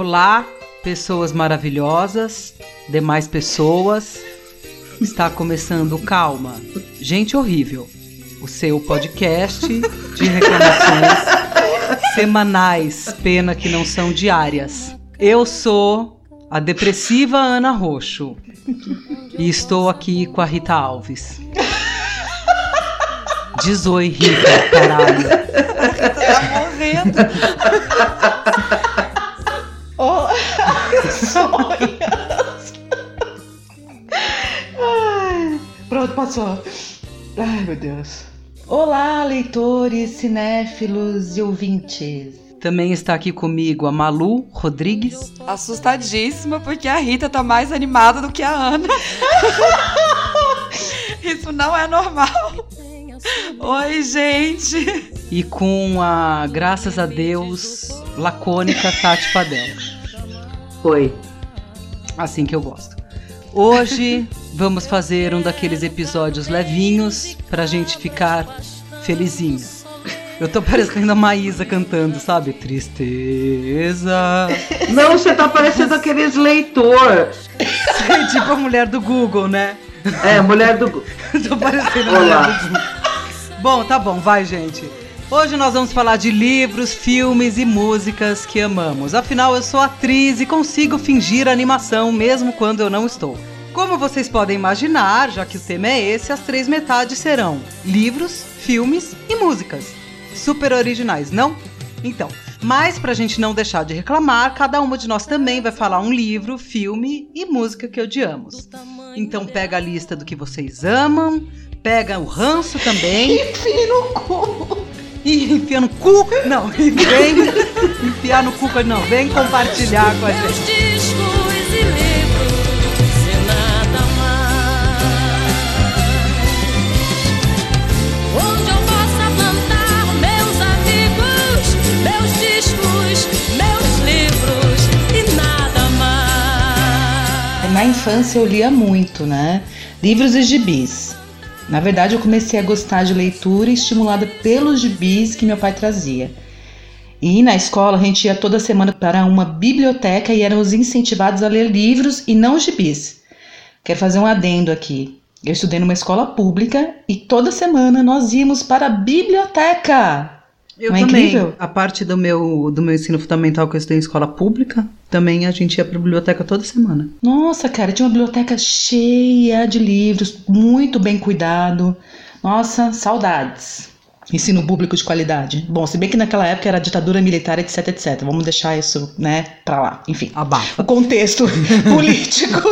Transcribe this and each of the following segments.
Olá, pessoas maravilhosas, demais pessoas. Está começando Calma, Gente Horrível, o seu podcast de reclamações semanais, pena que não são diárias. Eu sou a depressiva Ana Roxo e estou aqui com a Rita Alves. Diz oi, Rita, caralho. Tá morrendo. Oh, sonhos. Ai, pronto, passou. Ai, meu Deus. Olá, leitores, cinéfilos e ouvintes. Também está aqui comigo a Malu Rodrigues. Assustadíssima porque a Rita tá mais animada do que a Ana. Isso não é normal. Oi, gente. E com a, graças a Deus, lacônica Tati Padel. Oi. Assim que eu gosto. Hoje vamos fazer um daqueles episódios levinhos pra gente ficar felizinho. Eu tô parecendo a Maísa cantando, sabe? Tristeza. Não, você tá parecendo aqueles leitor. tipo a mulher do Google, né? É, mulher do Google. tô parecendo a mulher do Google. Bom, tá bom, vai, gente. Hoje nós vamos falar de livros, filmes e músicas que amamos. Afinal, eu sou atriz e consigo fingir animação mesmo quando eu não estou. Como vocês podem imaginar, já que o tema é esse, as três metades serão livros, filmes e músicas. Super originais, não? Então, mas pra gente não deixar de reclamar, cada uma de nós também vai falar um livro, filme e música que odiamos. Então pega a lista do que vocês amam, pega o ranço também. Enfia no cu. E enfia no cu. Não, e vem enfiar no cu. Não, vem compartilhar com a gente. Na infância eu lia muito, né? Livros e gibis. Na verdade, eu comecei a gostar de leitura estimulada pelos gibis que meu pai trazia. E na escola a gente ia toda semana para uma biblioteca e éramos incentivados a ler livros e não gibis. Quero fazer um adendo aqui. Eu estudei numa escola pública e toda semana nós íamos para a biblioteca. Eu Não é também. incrível? A parte do meu, do meu ensino fundamental que eu estudei em escola pública, também a gente ia pra biblioteca toda semana. Nossa, cara, tinha uma biblioteca cheia de livros, muito bem cuidado. Nossa, saudades. Ensino público de qualidade. Bom, se bem que naquela época era ditadura militar, etc, etc. Vamos deixar isso, né, pra lá. Enfim, Abafa. o contexto político.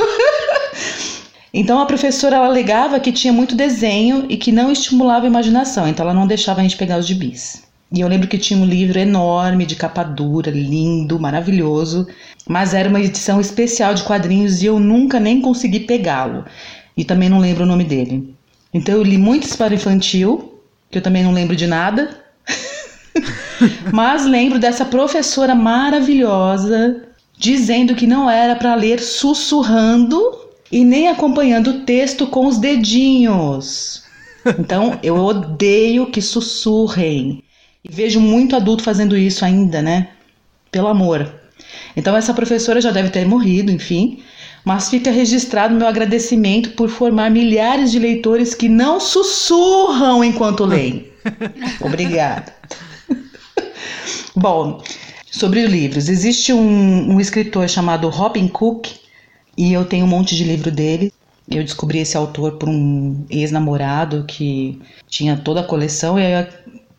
Então a professora ela alegava que tinha muito desenho e que não estimulava a imaginação, então ela não deixava a gente pegar os gibis. E eu lembro que tinha um livro enorme de capa dura, lindo, maravilhoso, mas era uma edição especial de quadrinhos e eu nunca nem consegui pegá-lo. E também não lembro o nome dele. Então eu li muitos para infantil, que eu também não lembro de nada. mas lembro dessa professora maravilhosa dizendo que não era para ler sussurrando e nem acompanhando o texto com os dedinhos. Então eu odeio que sussurrem. E vejo muito adulto fazendo isso ainda, né? Pelo amor. Então essa professora já deve ter morrido, enfim. Mas fica registrado meu agradecimento por formar milhares de leitores que não sussurram enquanto leem. Obrigada. Bom, sobre os livros. Existe um, um escritor chamado Robin Cook e eu tenho um monte de livro dele. Eu descobri esse autor por um ex-namorado que tinha toda a coleção e aí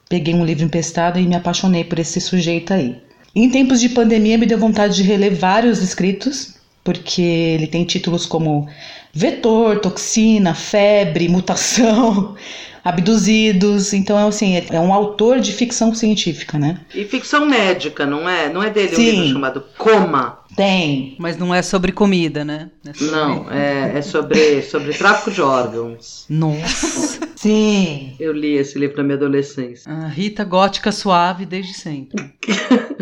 peguei um livro emprestado e me apaixonei por esse sujeito aí. Em tempos de pandemia me deu vontade de reler vários escritos, porque ele tem títulos como Vetor, Toxina, Febre, Mutação, Abduzidos. Então, é assim, é um autor de ficção científica, né? E ficção médica, não é? Não é dele um Sim. livro chamado Coma. Tem. Mas não é sobre comida, né? É sobre- Não, é, é sobre, sobre tráfico de órgãos. Nossa. Sim. Eu li esse livro na minha adolescência. A Rita gótica suave desde sempre.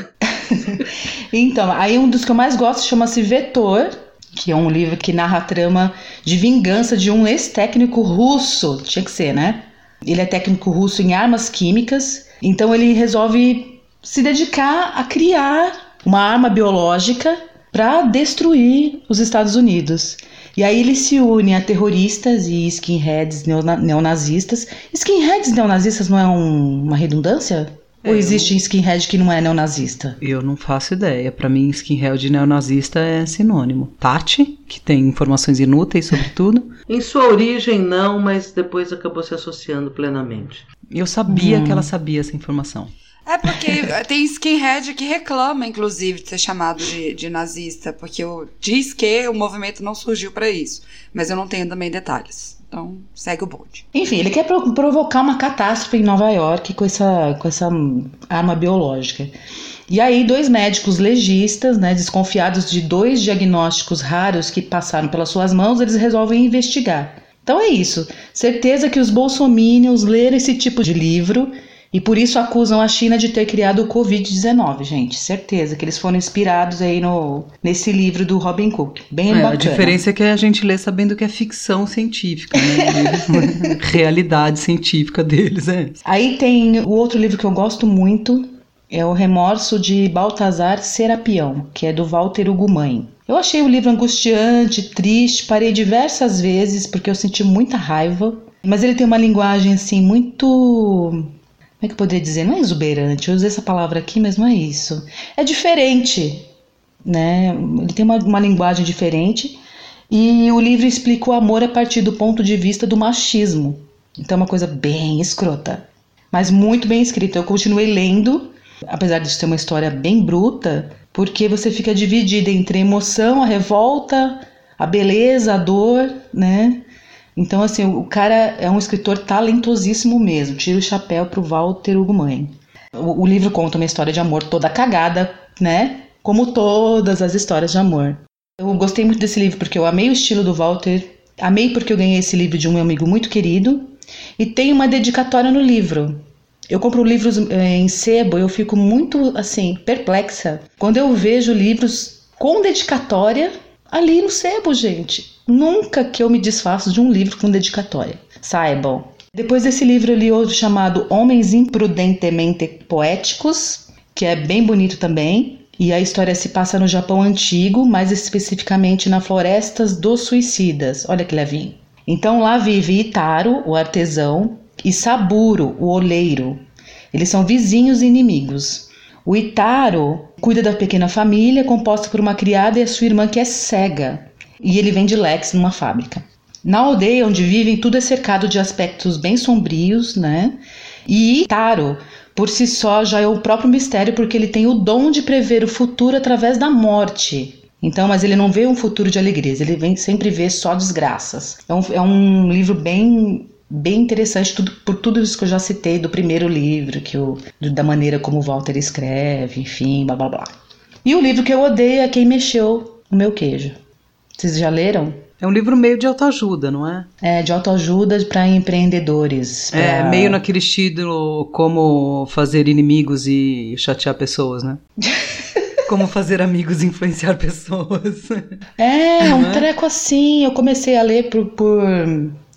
Então, aí um dos que eu mais gosto chama-se Vetor, que é um livro que narra a trama de vingança de um ex-técnico russo. Tinha que ser, né? Ele é técnico russo em armas químicas, então ele resolve se dedicar a criar uma arma biológica para destruir os Estados Unidos. E aí ele se une a terroristas e skinheads neonazistas. Skinheads neonazistas não é um, uma redundância? É, Ou existe eu... skinhead que não é neonazista? Eu não faço ideia. Para mim, skinhead e neonazista é sinônimo. Tati, que tem informações inúteis sobre tudo. em sua origem, não, mas depois acabou se associando plenamente. Eu sabia hum. que ela sabia essa informação. É porque tem skinhead que reclama, inclusive, de ser chamado de, de nazista, porque eu, diz que o movimento não surgiu para isso. Mas eu não tenho também detalhes. Então, segue o bonde. Enfim, ele quer pro provocar uma catástrofe em Nova York com essa, com essa arma biológica. E aí, dois médicos legistas, né, desconfiados de dois diagnósticos raros que passaram pelas suas mãos, eles resolvem investigar. Então é isso. Certeza que os bolsominions leram esse tipo de livro e por isso acusam a China de ter criado o Covid-19, gente. Certeza que eles foram inspirados aí no, nesse livro do Robin Cook. Bem é, bacana. A diferença é que a gente lê sabendo que é ficção científica, né? Realidade científica deles, é. Aí tem o outro livro que eu gosto muito, é O Remorso de Baltazar Serapião, que é do Walter Ugumãe. Eu achei o livro angustiante, triste, parei diversas vezes porque eu senti muita raiva, mas ele tem uma linguagem assim muito como é que eu poderia dizer? Não é exuberante, eu usei essa palavra aqui, mas não é isso. É diferente, né? Ele tem uma, uma linguagem diferente e o livro explica o amor a partir do ponto de vista do machismo. Então é uma coisa bem escrota, mas muito bem escrita. Eu continuei lendo, apesar de ser uma história bem bruta, porque você fica dividida entre a emoção, a revolta, a beleza, a dor, né? Então, assim, o cara é um escritor talentosíssimo mesmo. Tira o chapéu pro Walter Ugumãe. O, o livro conta uma história de amor toda cagada, né? Como todas as histórias de amor. Eu gostei muito desse livro porque eu amei o estilo do Walter. Amei porque eu ganhei esse livro de um amigo muito querido. E tem uma dedicatória no livro. Eu compro livros é, em sebo, eu fico muito assim perplexa quando eu vejo livros com dedicatória ali no sebo, gente. Nunca que eu me desfaço de um livro com dedicatória. Saibam. Depois desse livro eu li outro chamado Homens Imprudentemente Poéticos, que é bem bonito também. E a história se passa no Japão antigo, mais especificamente na Florestas dos Suicidas. Olha que levinho. Então lá vive Itaro, o artesão, e Saburo, o oleiro. Eles são vizinhos e inimigos. O Itaro cuida da pequena família, composta por uma criada e a sua irmã que é cega e ele vende Lex numa fábrica. Na aldeia onde vivem, tudo é cercado de aspectos bem sombrios, né? E Taro, por si só, já é o próprio mistério, porque ele tem o dom de prever o futuro através da morte. Então, mas ele não vê um futuro de alegrias, ele vem sempre vê só desgraças. É um, é um livro bem bem interessante tudo, por tudo isso que eu já citei do primeiro livro, que o, da maneira como Walter escreve, enfim, blá blá blá. E o livro que eu odeio é Quem Mexeu o Meu Queijo. Vocês já leram? É um livro meio de autoajuda, não é? É, de autoajuda para empreendedores. Pra... É, meio naquele estilo como fazer inimigos e chatear pessoas, né? como fazer amigos e influenciar pessoas. É, um é? treco assim. Eu comecei a ler por, por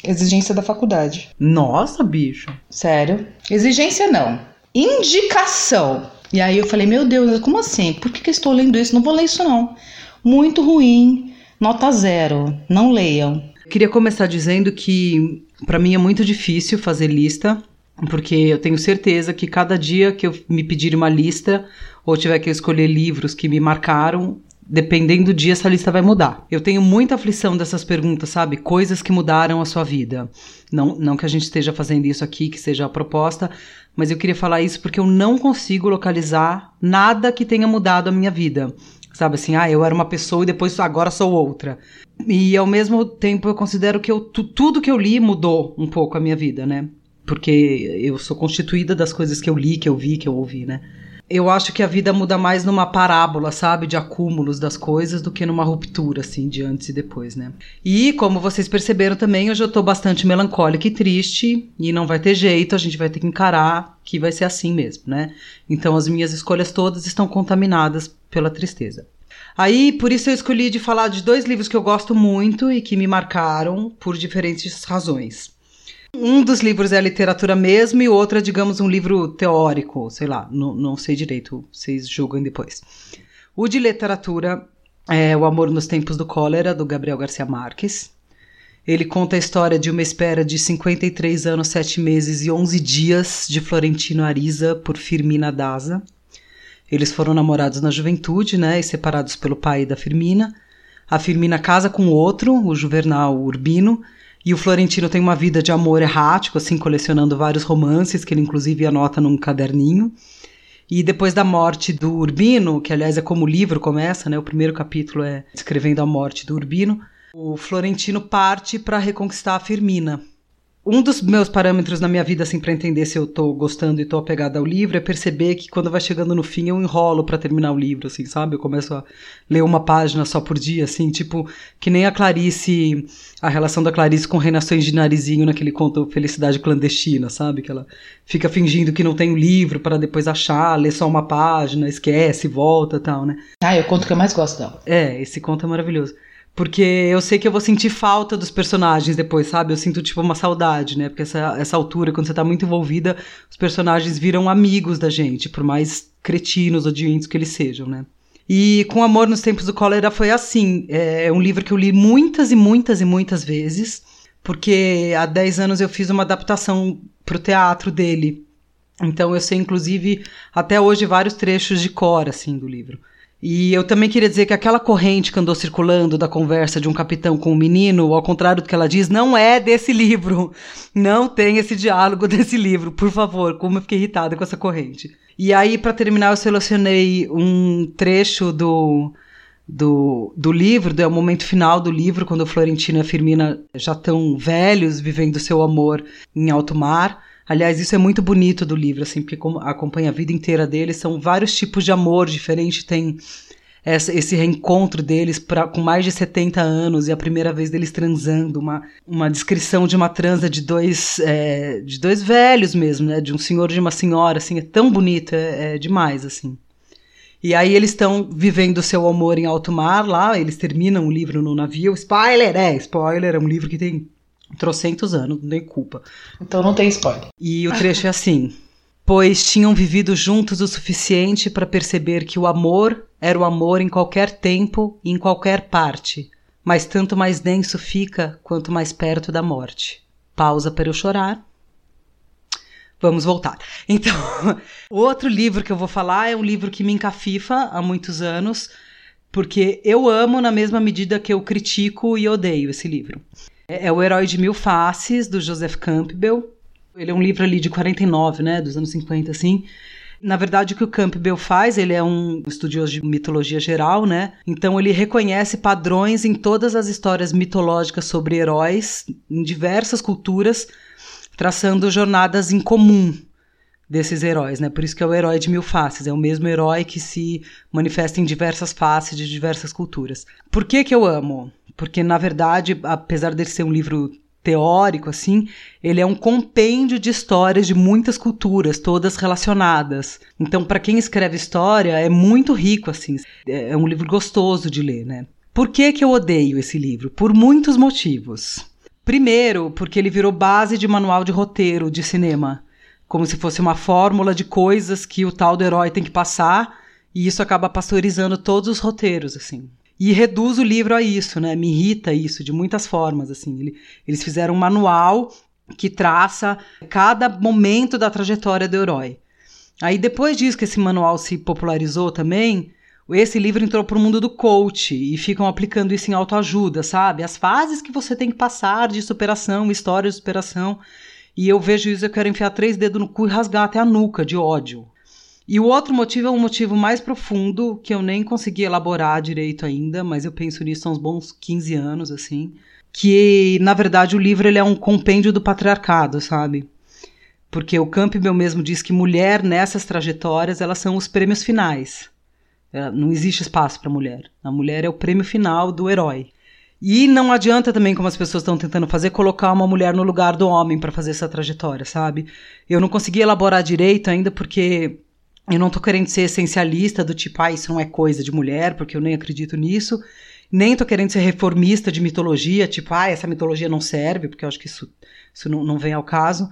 exigência da faculdade. Nossa, bicho. Sério? Exigência não. Indicação. E aí eu falei, meu Deus, como assim? Por que, que eu estou lendo isso? Não vou ler isso não. Muito ruim Nota zero, não leiam. Queria começar dizendo que para mim é muito difícil fazer lista, porque eu tenho certeza que cada dia que eu me pedir uma lista ou tiver que escolher livros que me marcaram, dependendo do dia, essa lista vai mudar. Eu tenho muita aflição dessas perguntas, sabe? Coisas que mudaram a sua vida. Não, não que a gente esteja fazendo isso aqui, que seja a proposta, mas eu queria falar isso porque eu não consigo localizar nada que tenha mudado a minha vida. Sabe assim, ah, eu era uma pessoa e depois agora sou outra. E ao mesmo tempo eu considero que eu, tudo que eu li mudou um pouco a minha vida, né? Porque eu sou constituída das coisas que eu li, que eu vi, que eu ouvi, né? Eu acho que a vida muda mais numa parábola, sabe, de acúmulos das coisas do que numa ruptura, assim, de antes e depois, né? E, como vocês perceberam também, hoje eu tô bastante melancólica e triste, e não vai ter jeito, a gente vai ter que encarar que vai ser assim mesmo, né? Então as minhas escolhas todas estão contaminadas pela tristeza. Aí, por isso eu escolhi de falar de dois livros que eu gosto muito e que me marcaram por diferentes razões. Um dos livros é a literatura mesmo e o outro é, digamos, um livro teórico, sei lá, não, não sei direito, vocês julgam depois. O de literatura é O Amor nos Tempos do Cólera, do Gabriel Garcia Marques. Ele conta a história de uma espera de 53 anos, 7 meses e 11 dias de Florentino Ariza por Firmina Daza. Eles foram namorados na juventude, né, e separados pelo pai da Firmina. A Firmina casa com outro, o Juvenal Urbino, e o Florentino tem uma vida de amor errático, assim, colecionando vários romances que ele inclusive anota num caderninho. E depois da morte do Urbino, que aliás é como o livro começa, né? O primeiro capítulo é descrevendo a morte do Urbino. O Florentino parte para reconquistar a Firmina. Um dos meus parâmetros na minha vida, assim, para entender se eu tô gostando e tô apegada ao livro, é perceber que quando vai chegando no fim eu enrolo para terminar o livro, assim, sabe? Eu começo a ler uma página só por dia, assim, tipo, que nem a Clarice, a relação da Clarice com Renações de Narizinho naquele conto Felicidade Clandestina, sabe? Que ela fica fingindo que não tem o livro para depois achar, ler só uma página, esquece, volta e tal, né? Ah, é o conto que eu mais gosto dela. É, esse conto é maravilhoso. Porque eu sei que eu vou sentir falta dos personagens depois, sabe? Eu sinto, tipo, uma saudade, né? Porque essa, essa altura, quando você tá muito envolvida, os personagens viram amigos da gente, por mais cretinos, odiantes que eles sejam, né? E com Amor nos Tempos do Cólera foi assim. É um livro que eu li muitas e muitas e muitas vezes, porque há 10 anos eu fiz uma adaptação pro teatro dele. Então eu sei, inclusive, até hoje, vários trechos de cor, assim, do livro. E eu também queria dizer que aquela corrente que andou circulando da conversa de um capitão com um menino, ao contrário do que ela diz, não é desse livro. Não tem esse diálogo desse livro, por favor. Como eu fiquei irritada com essa corrente. E aí, para terminar, eu selecionei um trecho do, do, do livro, do é o momento final do livro, quando o Florentino e Firmina já estão velhos, vivendo seu amor em alto mar. Aliás, isso é muito bonito do livro, assim, porque acompanha a vida inteira deles, são vários tipos de amor diferente, tem essa, esse reencontro deles pra, com mais de 70 anos e a primeira vez deles transando, uma, uma descrição de uma transa de dois, é, de dois velhos mesmo, né, de um senhor e de uma senhora, assim, é tão bonito, é, é demais, assim. E aí eles estão vivendo seu amor em alto mar lá, eles terminam o livro no navio. Spoiler, é, spoiler, é um livro que tem trocentos anos, não tem culpa. Então não tem spoiler. E o trecho é assim: Pois tinham vivido juntos o suficiente para perceber que o amor era o amor em qualquer tempo e em qualquer parte, mas tanto mais denso fica quanto mais perto da morte. Pausa para eu chorar. Vamos voltar. Então, outro livro que eu vou falar é um livro que me encafifa há muitos anos, porque eu amo na mesma medida que eu critico e odeio esse livro. É, é O Herói de Mil Faces, do Joseph Campbell. Ele é um livro ali de 49, né, dos anos 50, assim. Na verdade, o que o Campbell faz, ele é um estudioso de mitologia geral, né? Então ele reconhece padrões em todas as histórias mitológicas sobre heróis, em diversas culturas, traçando jornadas em comum desses heróis, né? Por isso que é o herói de mil faces, é o mesmo herói que se manifesta em diversas faces de diversas culturas. Por que que eu amo? porque na verdade, apesar dele ser um livro teórico assim, ele é um compêndio de histórias de muitas culturas, todas relacionadas. Então, para quem escreve história, é muito rico assim. É um livro gostoso de ler, né? Por que que eu odeio esse livro? Por muitos motivos. Primeiro, porque ele virou base de manual de roteiro de cinema, como se fosse uma fórmula de coisas que o tal do herói tem que passar, e isso acaba pasteurizando todos os roteiros, assim e reduz o livro a isso, né? Me irrita isso de muitas formas, assim. Ele, eles fizeram um manual que traça cada momento da trajetória do herói. Aí depois disso que esse manual se popularizou também, esse livro entrou para o mundo do coach e ficam aplicando isso em autoajuda, sabe? As fases que você tem que passar de superação, história de superação. E eu vejo isso, eu quero enfiar três dedos no cu e rasgar até a nuca de ódio. E o outro motivo é um motivo mais profundo que eu nem consegui elaborar direito ainda, mas eu penso nisso há uns bons 15 anos, assim. Que, na verdade, o livro ele é um compêndio do patriarcado, sabe? Porque o Campbell mesmo diz que mulher nessas trajetórias, elas são os prêmios finais. É, não existe espaço para mulher. A mulher é o prêmio final do herói. E não adianta também, como as pessoas estão tentando fazer, colocar uma mulher no lugar do homem para fazer essa trajetória, sabe? Eu não consegui elaborar direito ainda porque eu não tô querendo ser essencialista do tipo, ah, isso não é coisa de mulher, porque eu nem acredito nisso. Nem tô querendo ser reformista de mitologia, tipo, ah, essa mitologia não serve, porque eu acho que isso, isso não, não vem ao caso.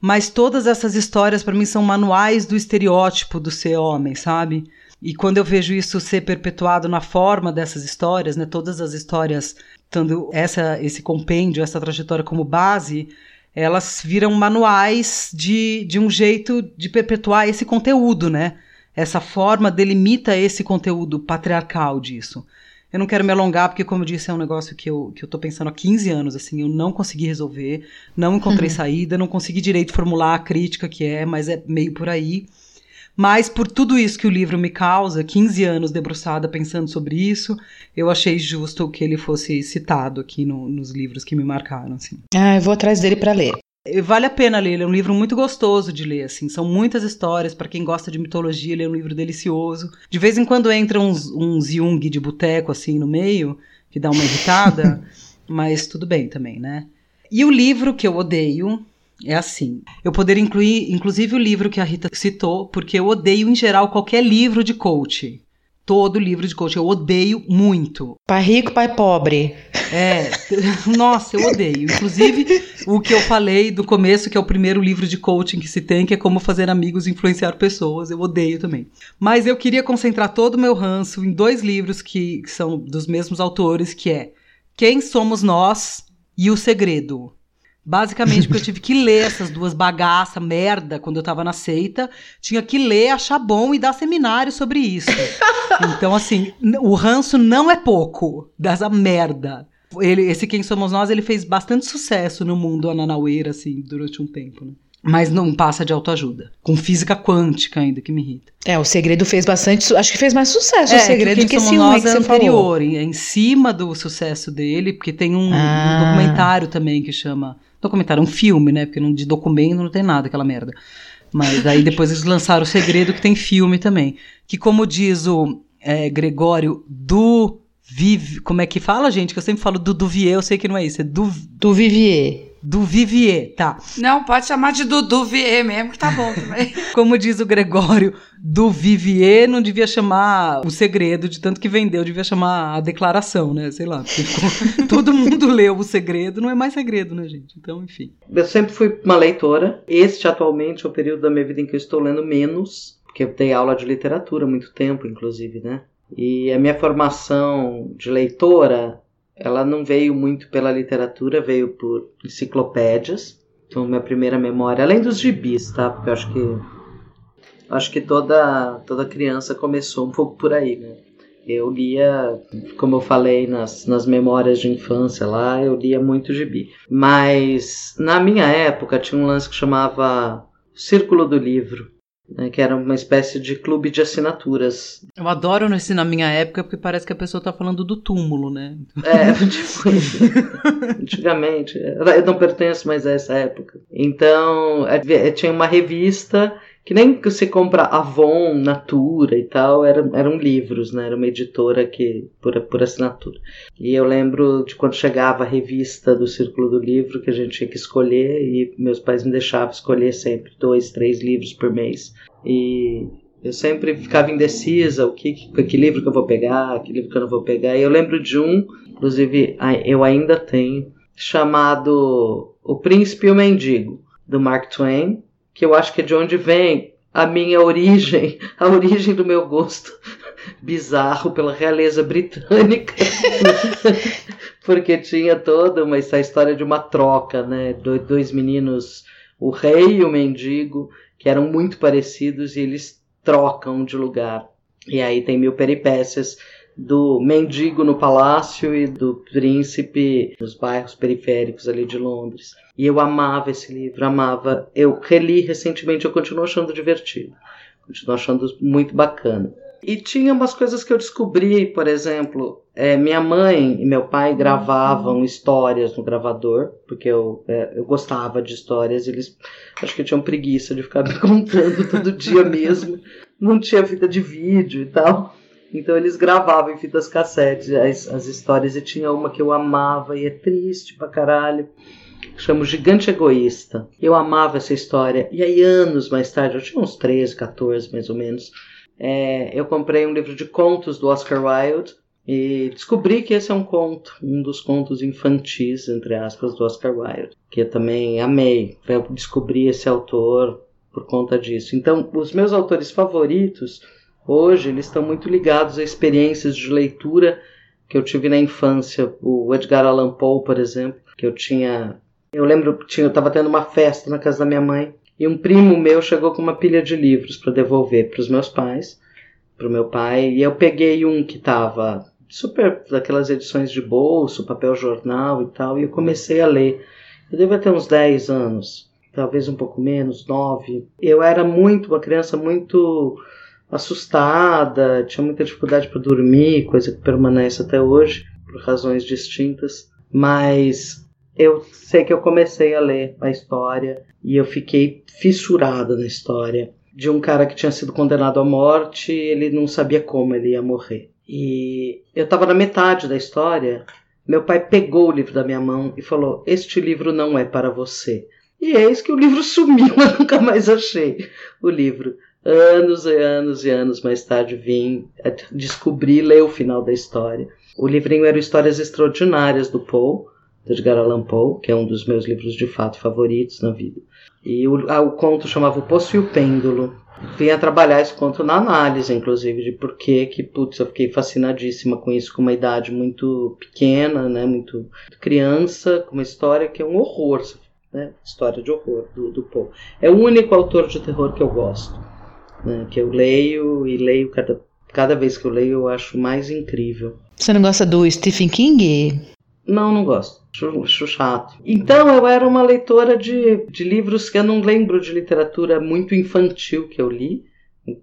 Mas todas essas histórias, para mim, são manuais do estereótipo do ser homem, sabe? E quando eu vejo isso ser perpetuado na forma dessas histórias, né, todas as histórias tendo essa, esse compêndio, essa trajetória como base, elas viram manuais de, de um jeito de perpetuar esse conteúdo, né? Essa forma delimita esse conteúdo patriarcal disso. Eu não quero me alongar, porque, como eu disse, é um negócio que eu, que eu tô pensando há 15 anos, assim, eu não consegui resolver, não encontrei uhum. saída, não consegui direito formular a crítica que é, mas é meio por aí. Mas por tudo isso que o livro me causa, 15 anos debruçada pensando sobre isso, eu achei justo que ele fosse citado aqui no, nos livros que me marcaram. Assim. Ah, eu vou atrás dele para ler. Vale a pena ler, ele é um livro muito gostoso de ler, assim, são muitas histórias, para quem gosta de mitologia, ele é um livro delicioso. De vez em quando entra uns, uns Jung de boteco, assim, no meio, que dá uma irritada, mas tudo bem também, né? E o livro que eu odeio, é assim. Eu poderia incluir, inclusive, o livro que a Rita citou, porque eu odeio, em geral, qualquer livro de coach. Todo livro de coach. Eu odeio muito. Pai rico, pai pobre. É. Nossa, eu odeio. Inclusive, o que eu falei do começo, que é o primeiro livro de coaching que se tem, que é Como Fazer Amigos e Influenciar Pessoas. Eu odeio também. Mas eu queria concentrar todo o meu ranço em dois livros que, que são dos mesmos autores, que é Quem Somos Nós e O Segredo. Basicamente, porque eu tive que ler essas duas bagaças, merda, quando eu tava na seita. Tinha que ler, achar bom e dar seminário sobre isso. Então, assim, o ranço não é pouco dessa merda. Ele, esse Quem Somos Nós, ele fez bastante sucesso no mundo ananaueira, assim, durante um tempo, né? Mas não passa de autoajuda. Com física quântica ainda, que me irrita. É, o segredo fez bastante. Acho que fez mais sucesso é, o segredo que, que esse um que você anterior, falou. Em, em cima do sucesso dele, porque tem um, ah. um documentário também que chama documentário, um filme, né? Porque não, de documento não tem nada, aquela merda. Mas aí depois eles lançaram O Segredo, que tem filme também. Que, como diz o é, Gregório do Vive. Como é que fala, gente? Que eu sempre falo do Duvier, eu sei que não é isso, é do. Do Vivier. Do Vivier, tá. Não, pode chamar de Dudu Vier mesmo, que tá bom também. Como diz o Gregório, do Vivier não devia chamar o segredo, de tanto que vendeu, devia chamar a declaração, né? Sei lá. Ficou... todo mundo leu o segredo, não é mais segredo, né, gente? Então, enfim. Eu sempre fui uma leitora. Este, atualmente, é o período da minha vida em que eu estou lendo menos, porque eu dei aula de literatura há muito tempo, inclusive, né? E a minha formação de leitora ela não veio muito pela literatura, veio por enciclopédias. Então, minha primeira memória, além dos gibis, tá? Porque eu acho que acho que toda toda criança começou um pouco por aí, né? Eu lia, como eu falei nas, nas memórias de infância lá, eu lia muito gibi. Mas na minha época tinha um lance que chamava Círculo do Livro, né, que era uma espécie de clube de assinaturas. Eu adoro nesse na minha época porque parece que a pessoa está falando do túmulo, né? É, tipo, antigamente. Eu não pertenço mais a essa época. Então, é, tinha uma revista que nem que você compra Avon, Natura e tal, eram, eram livros, né? Era uma editora que por, por assinatura. E eu lembro de quando chegava a revista do Círculo do Livro que a gente tinha que escolher e meus pais me deixavam escolher sempre dois, três livros por mês. E eu sempre ficava indecisa, o que, que livro que eu vou pegar, que livro que eu não vou pegar. E eu lembro de um, inclusive eu ainda tenho, chamado O Príncipe e o Mendigo, do Mark Twain que eu acho que é de onde vem a minha origem, a origem do meu gosto bizarro pela realeza britânica, porque tinha toda uma essa história de uma troca, né? Do, dois meninos, o rei e o mendigo, que eram muito parecidos e eles trocam de lugar. E aí tem mil peripécias do mendigo no palácio e do príncipe nos bairros periféricos ali de Londres. E eu amava esse livro, amava. Eu reli recentemente, eu continuo achando divertido, continuo achando muito bacana. E tinha umas coisas que eu descobri, por exemplo, é, minha mãe e meu pai gravavam histórias no gravador, porque eu, é, eu gostava de histórias, eles acho que tinham preguiça de ficar me contando todo dia mesmo, não tinha fita de vídeo e tal. Então eles gravavam em fitas cassete as, as histórias e tinha uma que eu amava e é triste pra caralho. Chama Gigante Egoísta. Eu amava essa história. E aí, anos mais tarde, eu tinha uns 13, 14 mais ou menos, é, eu comprei um livro de contos do Oscar Wilde e descobri que esse é um conto, um dos contos infantis, entre aspas, do Oscar Wilde, que eu também amei. Eu descobri esse autor por conta disso. Então, os meus autores favoritos hoje, eles estão muito ligados a experiências de leitura que eu tive na infância. O Edgar Allan Poe, por exemplo, que eu tinha. Eu lembro que eu estava tendo uma festa na casa da minha mãe e um primo meu chegou com uma pilha de livros para devolver para os meus pais, para o meu pai, e eu peguei um que estava super daquelas edições de bolso, papel jornal e tal, e eu comecei a ler. Eu devia ter uns 10 anos, talvez um pouco menos, 9. Eu era muito, uma criança muito assustada, tinha muita dificuldade para dormir, coisa que permanece até hoje, por razões distintas, mas eu sei que eu comecei a ler a história e eu fiquei fissurada na história de um cara que tinha sido condenado à morte, ele não sabia como ele ia morrer. E eu estava na metade da história, meu pai pegou o livro da minha mão e falou: Este livro não é para você. E eis que o livro sumiu, eu nunca mais achei o livro. Anos e anos e anos mais tarde vim descobrir ler o final da história. O livrinho era Histórias Extraordinárias do Poe, de Edgar Allan Poe, que é um dos meus livros de fato favoritos na vida. E o, o conto chamava O Poço e o Pêndulo vinha trabalhar esse conto na análise, inclusive, de por que que, putz, eu fiquei fascinadíssima com isso, com uma idade muito pequena, né, muito criança, com uma história que é um horror, né, história de horror do, do Poe. É o único autor de terror que eu gosto, né, que eu leio e leio cada, cada vez que eu leio eu acho mais incrível. Você não gosta do Stephen King? Não, não gosto. Acho chato. Então eu era uma leitora de, de livros que eu não lembro de literatura muito infantil que eu li,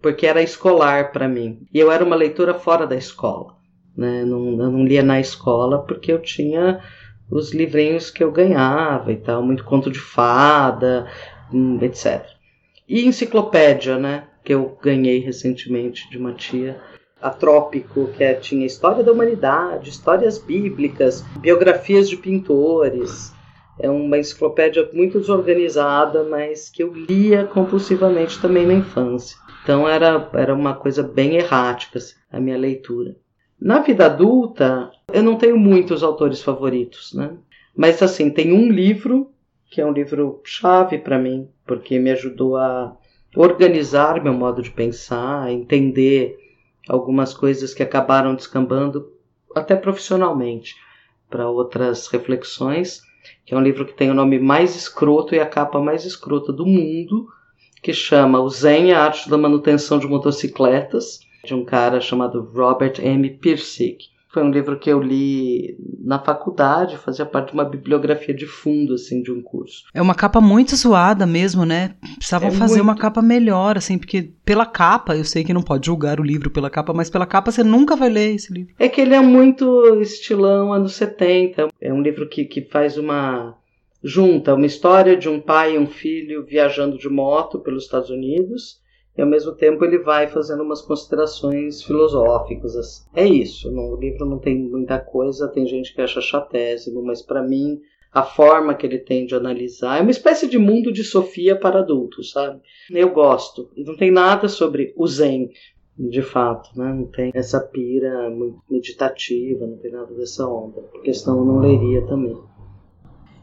porque era escolar para mim. E eu era uma leitora fora da escola. Né? Não, eu não lia na escola porque eu tinha os livrinhos que eu ganhava e tal, muito conto de fada, hum, etc. E enciclopédia, né? Que eu ganhei recentemente de uma tia Atrópico, que é, tinha história da humanidade, histórias bíblicas, biografias de pintores. É uma enciclopédia muito desorganizada, mas que eu lia compulsivamente também na infância. Então era, era uma coisa bem errática assim, a minha leitura. Na vida adulta, eu não tenho muitos autores favoritos, né? Mas assim, tem um livro que é um livro chave para mim, porque me ajudou a organizar meu modo de pensar, entender algumas coisas que acabaram descambando até profissionalmente para outras reflexões, que é um livro que tem o nome mais escroto e a capa mais escrota do mundo, que chama O Zen, a arte da manutenção de motocicletas, de um cara chamado Robert M. Pirsig. Foi um livro que eu li na faculdade, fazia parte de uma bibliografia de fundo, assim, de um curso. É uma capa muito zoada mesmo, né? Precisavam é fazer muito... uma capa melhor, assim, porque pela capa, eu sei que não pode julgar o livro pela capa, mas pela capa você nunca vai ler esse livro. É que ele é muito estilão anos 70. É um livro que, que faz uma junta uma história de um pai e um filho viajando de moto pelos Estados Unidos e ao mesmo tempo ele vai fazendo umas considerações filosóficas. Assim. É isso, no livro não tem muita coisa, tem gente que acha chatésimo, mas para mim a forma que ele tem de analisar é uma espécie de mundo de Sofia para adultos, sabe? Eu gosto. E não tem nada sobre o Zen, de fato, né? Não tem essa pira muito meditativa, não tem nada dessa onda, porque senão eu não leria também.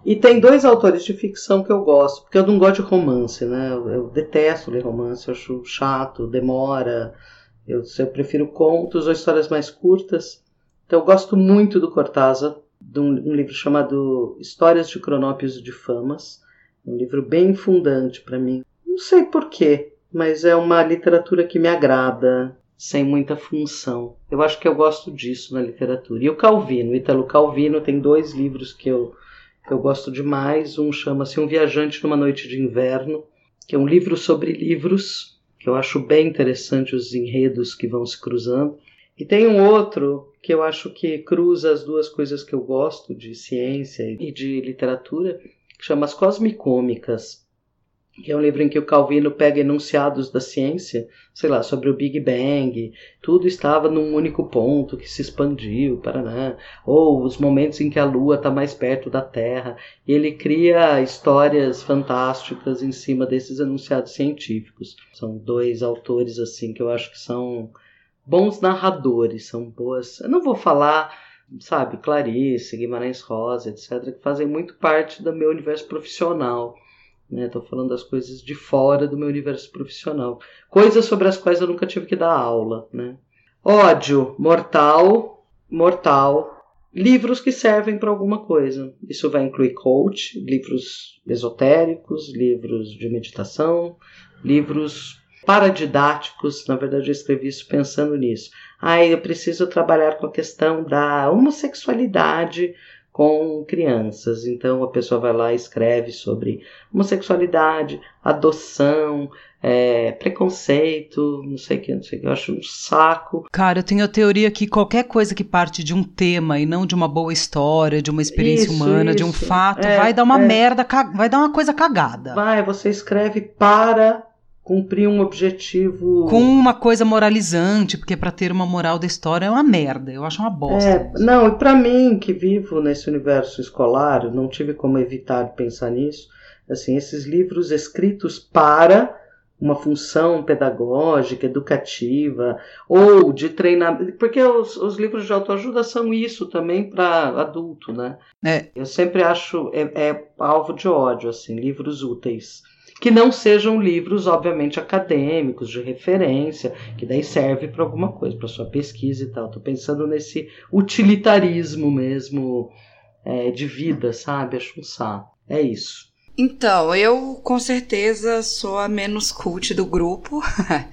E tem dois autores de ficção que eu gosto, porque eu não gosto de romance, né? Eu, eu detesto ler romance, eu acho chato, demora. Eu, eu prefiro contos ou histórias mais curtas. Então eu gosto muito do Cortázar, de um, um livro chamado Histórias de Cronópios de Famas, um livro bem fundante para mim. Não sei porquê, mas é uma literatura que me agrada, sem muita função. Eu acho que eu gosto disso na literatura. E o Calvino, Italo Calvino, tem dois livros que eu que eu gosto demais. Um chama-se Um Viajante numa Noite de Inverno, que é um livro sobre livros, que eu acho bem interessante os enredos que vão se cruzando. E tem um outro que eu acho que cruza as duas coisas que eu gosto, de ciência e de literatura, que chama As Cosmicômicas, que é um livro em que o Calvino pega enunciados da ciência, sei lá, sobre o Big Bang, tudo estava num único ponto que se expandiu, Paraná, ou os momentos em que a Lua está mais perto da Terra, e ele cria histórias fantásticas em cima desses enunciados científicos. São dois autores assim que eu acho que são bons narradores, são boas. Eu não vou falar sabe, Clarice, Guimarães Rosa, etc., que fazem muito parte do meu universo profissional Né? falando das coisas de fora do meu universo profissional. Coisas sobre as quais eu nunca tive que dar aula. Né? Ódio, mortal, mortal. Livros que servem para alguma coisa. Isso vai incluir coach, livros esotéricos, livros de meditação, livros paradidáticos. Na verdade, eu escrevi isso pensando nisso. Ah, eu preciso trabalhar com a questão da homossexualidade com crianças. Então a pessoa vai lá e escreve sobre homossexualidade, adoção, é, preconceito, não sei o que, não sei o que, eu acho um saco. Cara, eu tenho a teoria que qualquer coisa que parte de um tema e não de uma boa história, de uma experiência isso, humana, isso. de um fato, é, vai dar uma é. merda, vai dar uma coisa cagada. Vai, você escreve para cumprir um objetivo. Com uma coisa moralizante, porque para ter uma moral da história é uma merda, eu acho uma bosta. É, não, e para mim, que vivo nesse universo escolar, não tive como evitar pensar nisso. Assim, esses livros escritos para uma função pedagógica, educativa, ou de treinamento, porque os, os livros de autoajuda são isso também para adulto, né? É. Eu sempre acho é, é alvo de ódio, assim, livros úteis que não sejam livros, obviamente, acadêmicos, de referência, que daí serve para alguma coisa, para sua pesquisa e tal. Estou pensando nesse utilitarismo mesmo é, de vida, sabe? Acho um saco. É isso. Então, eu com certeza sou a menos cult do grupo.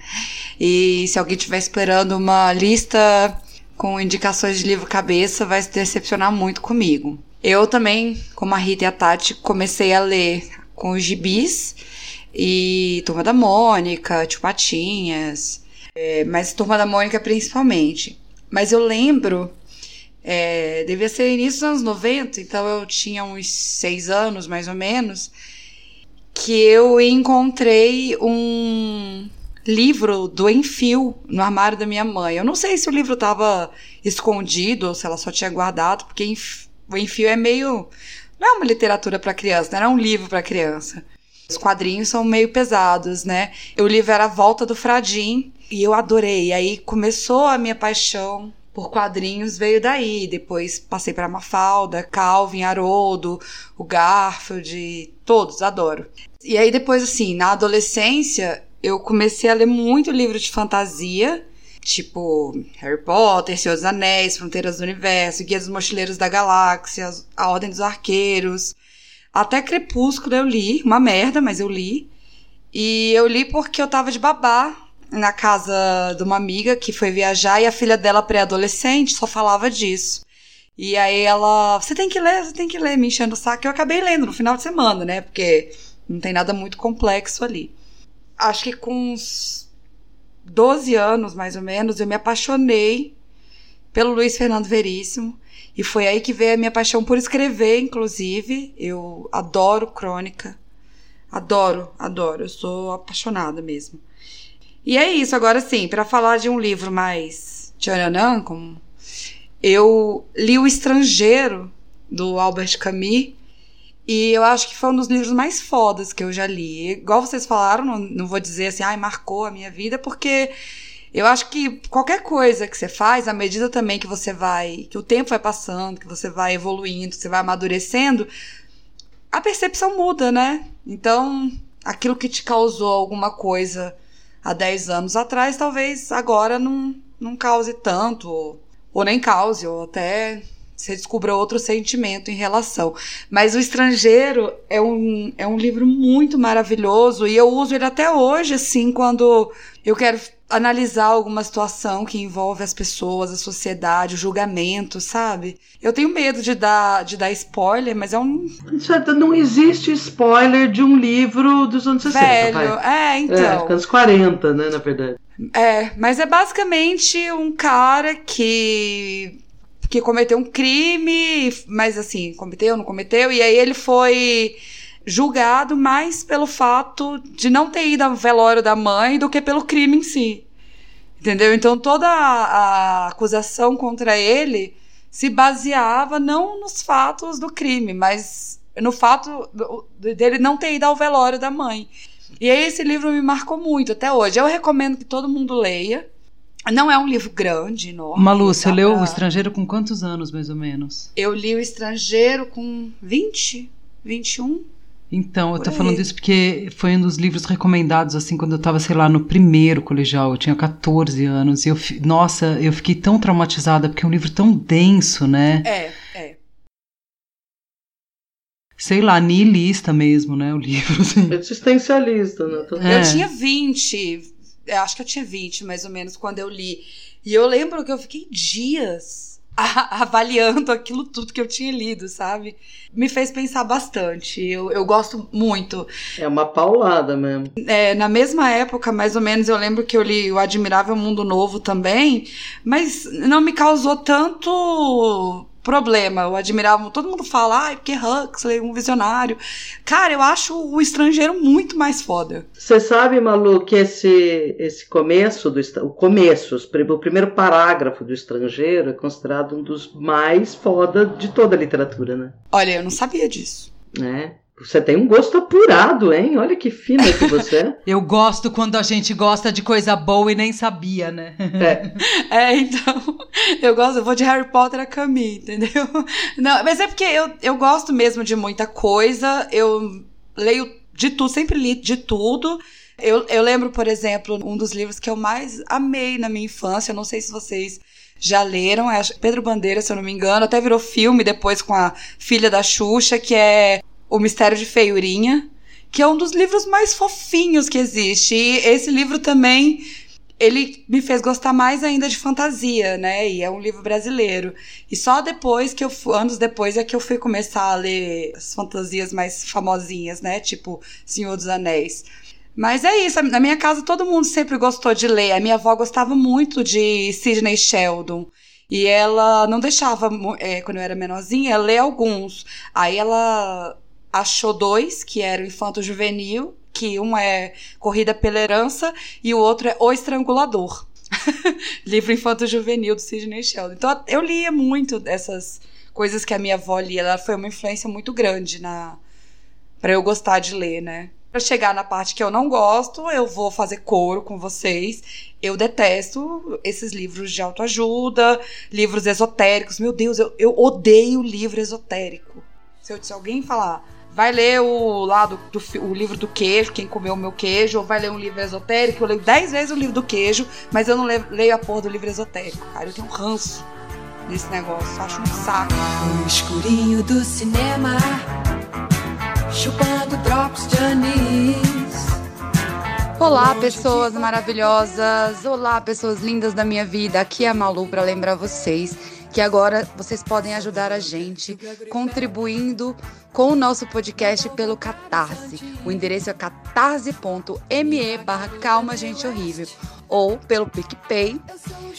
e se alguém estiver esperando uma lista com indicações de livro cabeça, vai se decepcionar muito comigo. Eu também, como a Rita e a Tati, comecei a ler com os gibis e Turma da Mônica, Tio Patinhas, é, mas Turma da Mônica principalmente. Mas eu lembro, é, devia ser início dos anos 90, então eu tinha uns seis anos mais ou menos, que eu encontrei um livro do Enfio no armário da minha mãe. Eu não sei se o livro estava escondido ou se ela só tinha guardado, porque o Enfio é meio. Não é uma literatura para criança, não é um livro para criança. Os quadrinhos são meio pesados, né? O livro era a Volta do Fradim e eu adorei. Aí começou a minha paixão por quadrinhos veio daí. Depois passei para Mafalda, Calvin, Haroldo, o Garfield, todos, adoro. E aí depois, assim, na adolescência, eu comecei a ler muito livro de fantasia, tipo Harry Potter, Senhor dos Anéis, Fronteiras do Universo, Guia dos Mochileiros da Galáxia, A Ordem dos Arqueiros. Até Crepúsculo eu li, uma merda, mas eu li. E eu li porque eu tava de babá na casa de uma amiga que foi viajar e a filha dela pré-adolescente só falava disso. E aí ela, você tem que ler, você tem que ler, me enchendo o saco. Eu acabei lendo no final de semana, né? Porque não tem nada muito complexo ali. Acho que com uns 12 anos, mais ou menos, eu me apaixonei pelo Luiz Fernando Veríssimo. E foi aí que veio a minha paixão por escrever, inclusive. Eu adoro crônica. Adoro, adoro. Eu sou apaixonada mesmo. E é isso. Agora sim, para falar de um livro mais tcharanã, como eu li O Estrangeiro, do Albert Camus. E eu acho que foi um dos livros mais fodas que eu já li. Igual vocês falaram, não, não vou dizer assim, ai, marcou a minha vida, porque eu acho que qualquer coisa que você faz, à medida também que você vai, que o tempo vai passando, que você vai evoluindo, que você vai amadurecendo, a percepção muda, né? Então, aquilo que te causou alguma coisa há 10 anos atrás, talvez agora não, não cause tanto, ou, ou nem cause, ou até você descubra outro sentimento em relação. Mas O Estrangeiro é um, é um livro muito maravilhoso e eu uso ele até hoje, assim, quando eu quero analisar alguma situação que envolve as pessoas, a sociedade, o julgamento, sabe? Eu tenho medo de dar, de dar spoiler, mas é um. É, não existe spoiler de um livro dos anos 60. Velho, é, então. É, anos 40, né, na verdade. É, mas é basicamente um cara que que cometeu um crime, mas assim, cometeu, não cometeu, e aí ele foi julgado mais pelo fato de não ter ido ao velório da mãe do que pelo crime em si. Entendeu? Então toda a, a acusação contra ele se baseava não nos fatos do crime, mas no fato dele não ter ido ao velório da mãe. E aí esse livro me marcou muito até hoje. Eu recomendo que todo mundo leia. Não é um livro grande, enorme. Malu, você leu pra... O Estrangeiro com quantos anos, mais ou menos? Eu li O Estrangeiro com 20, 21. Então, eu tô falando isso porque foi um dos livros recomendados, assim, quando eu tava, sei lá, no primeiro colegial. Eu tinha 14 anos e eu, nossa, eu fiquei tão traumatizada porque é um livro tão denso, né? É, é. Sei lá, nihilista mesmo, né, o livro. Assim. Existencialista, né? É. Eu tinha 20, eu acho que eu tinha 20, mais ou menos, quando eu li. E eu lembro que eu fiquei dias avaliando aquilo tudo que eu tinha lido, sabe? Me fez pensar bastante. Eu, eu gosto muito. É uma paulada mesmo. É, na mesma época, mais ou menos, eu lembro que eu li O Admirável Mundo Novo também, mas não me causou tanto problema. Eu admirava, todo mundo fala, ah, porque Huxley, um visionário. Cara, eu acho o estrangeiro muito mais foda. Você sabe, Malu, que esse, esse começo, do, o começo, o primeiro parágrafo do estrangeiro é considerado um dos mais foda de toda a literatura, né? Olha, eu não sabia disso. É. Você tem um gosto apurado, hein? Olha que fina que você é. Eu gosto quando a gente gosta de coisa boa e nem sabia, né? É. é, então. Eu gosto, eu vou de Harry Potter a Camille, entendeu? Não, mas é porque eu, eu gosto mesmo de muita coisa. Eu leio de tudo, sempre li de tudo. Eu, eu lembro, por exemplo, um dos livros que eu mais amei na minha infância. Eu não sei se vocês já leram, é Pedro Bandeira, se eu não me engano, até virou filme depois com a filha da Xuxa, que é o Mistério de Feiurinha, que é um dos livros mais fofinhos que existe. E esse livro também ele me fez gostar mais ainda de fantasia, né? E é um livro brasileiro. E só depois que eu anos depois é que eu fui começar a ler as fantasias mais famosinhas, né? Tipo Senhor dos Anéis. Mas é isso, na minha casa todo mundo sempre gostou de ler. A minha avó gostava muito de Sidney Sheldon. E ela não deixava, é, quando eu era menorzinha, ler alguns. Aí ela achou dois, que era o Infanto Juvenil, que um é Corrida pela Herança e o outro é O Estrangulador. Livro Infanto Juvenil do Sidney Sheldon. Então eu lia muito dessas coisas que a minha avó lia. Ela foi uma influência muito grande na para eu gostar de ler, né? Para chegar na parte que eu não gosto, eu vou fazer coro com vocês. Eu detesto esses livros de autoajuda, livros esotéricos. Meu Deus, eu, eu odeio livro esotérico. Se, eu, se alguém falar, vai ler o lado do, o livro do queijo, quem comeu o meu queijo, ou vai ler um livro esotérico. Eu leio dez vezes o livro do queijo, mas eu não leio, leio a porra do livro esotérico, cara. Eu tenho um ranço desse negócio, acho um saco. No escurinho do cinema, chupando drops de anis. Olá, pessoas maravilhosas! Olá, pessoas lindas da minha vida! Aqui é a Malu para lembrar vocês que agora vocês podem ajudar a gente contribuindo com o nosso podcast pelo Catarse. O endereço é catarse.me barra Calma Gente Horrível ou pelo PicPay.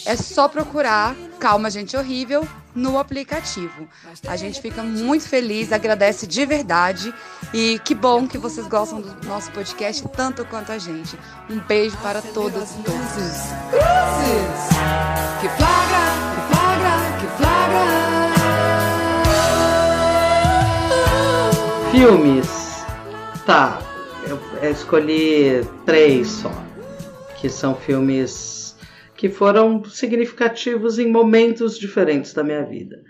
É só procurar Calma Gente Horrível no aplicativo. A gente fica muito feliz, agradece de verdade e que bom que vocês gostam do nosso podcast tanto quanto a gente. Um beijo para todas e todos. Que flagra, Filmes. Tá, eu escolhi três só. Que são filmes que foram significativos em momentos diferentes da minha vida.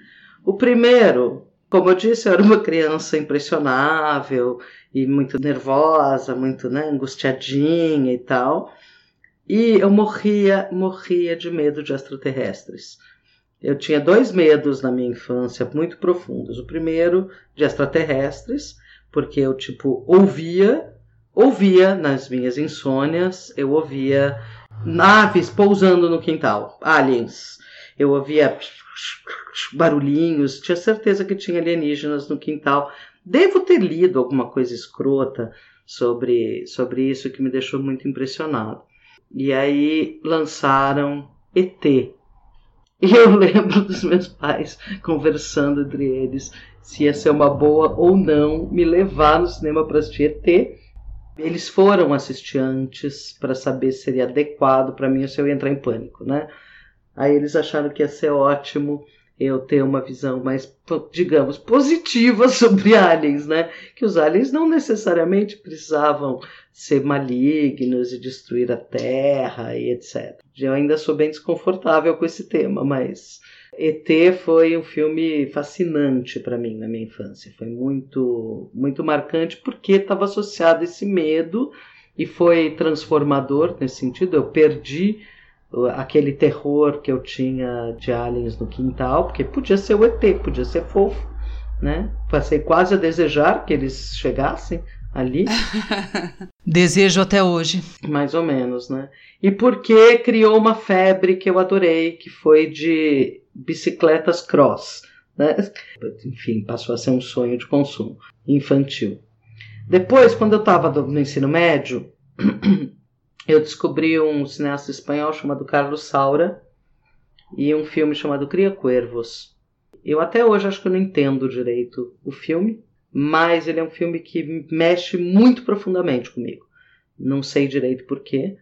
O primeiro, como eu disse, eu era uma criança impressionável e muito nervosa, muito né, angustiadinha e tal. E eu morria, morria de medo de extraterrestres. Eu tinha dois medos na minha infância muito profundos. O primeiro, de extraterrestres, porque eu, tipo, ouvia, ouvia nas minhas insônias, eu ouvia naves pousando no quintal, aliens. Eu ouvia barulhinhos, tinha certeza que tinha alienígenas no quintal. Devo ter lido alguma coisa escrota sobre, sobre isso que me deixou muito impressionado. E aí lançaram ET, e eu lembro dos meus pais conversando entre eles se ia ser uma boa ou não me levar no cinema para assistir ET. Eles foram assistir antes para saber se seria adequado para mim ou se eu ia entrar em pânico, né? Aí eles acharam que ia ser ótimo eu ter uma visão mais, digamos, positiva sobre aliens, né? Que os aliens não necessariamente precisavam ser malignos e destruir a Terra e etc. Eu ainda sou bem desconfortável com esse tema, mas ET foi um filme fascinante para mim na minha infância. Foi muito, muito marcante porque estava associado esse medo e foi transformador nesse sentido. Eu perdi aquele terror que eu tinha de aliens no quintal, porque podia ser o ET, podia ser fofo, né? Passei quase a desejar que eles chegassem ali. Desejo até hoje. Mais ou menos, né? E porque criou uma febre que eu adorei, que foi de bicicletas cross, né? Enfim, passou a ser um sonho de consumo infantil. Depois, quando eu estava no ensino médio, eu descobri um cineasta espanhol chamado Carlos Saura e um filme chamado Cria Cuervos. Eu até hoje acho que eu não entendo direito o filme, mas ele é um filme que mexe muito profundamente comigo. Não sei direito porquê.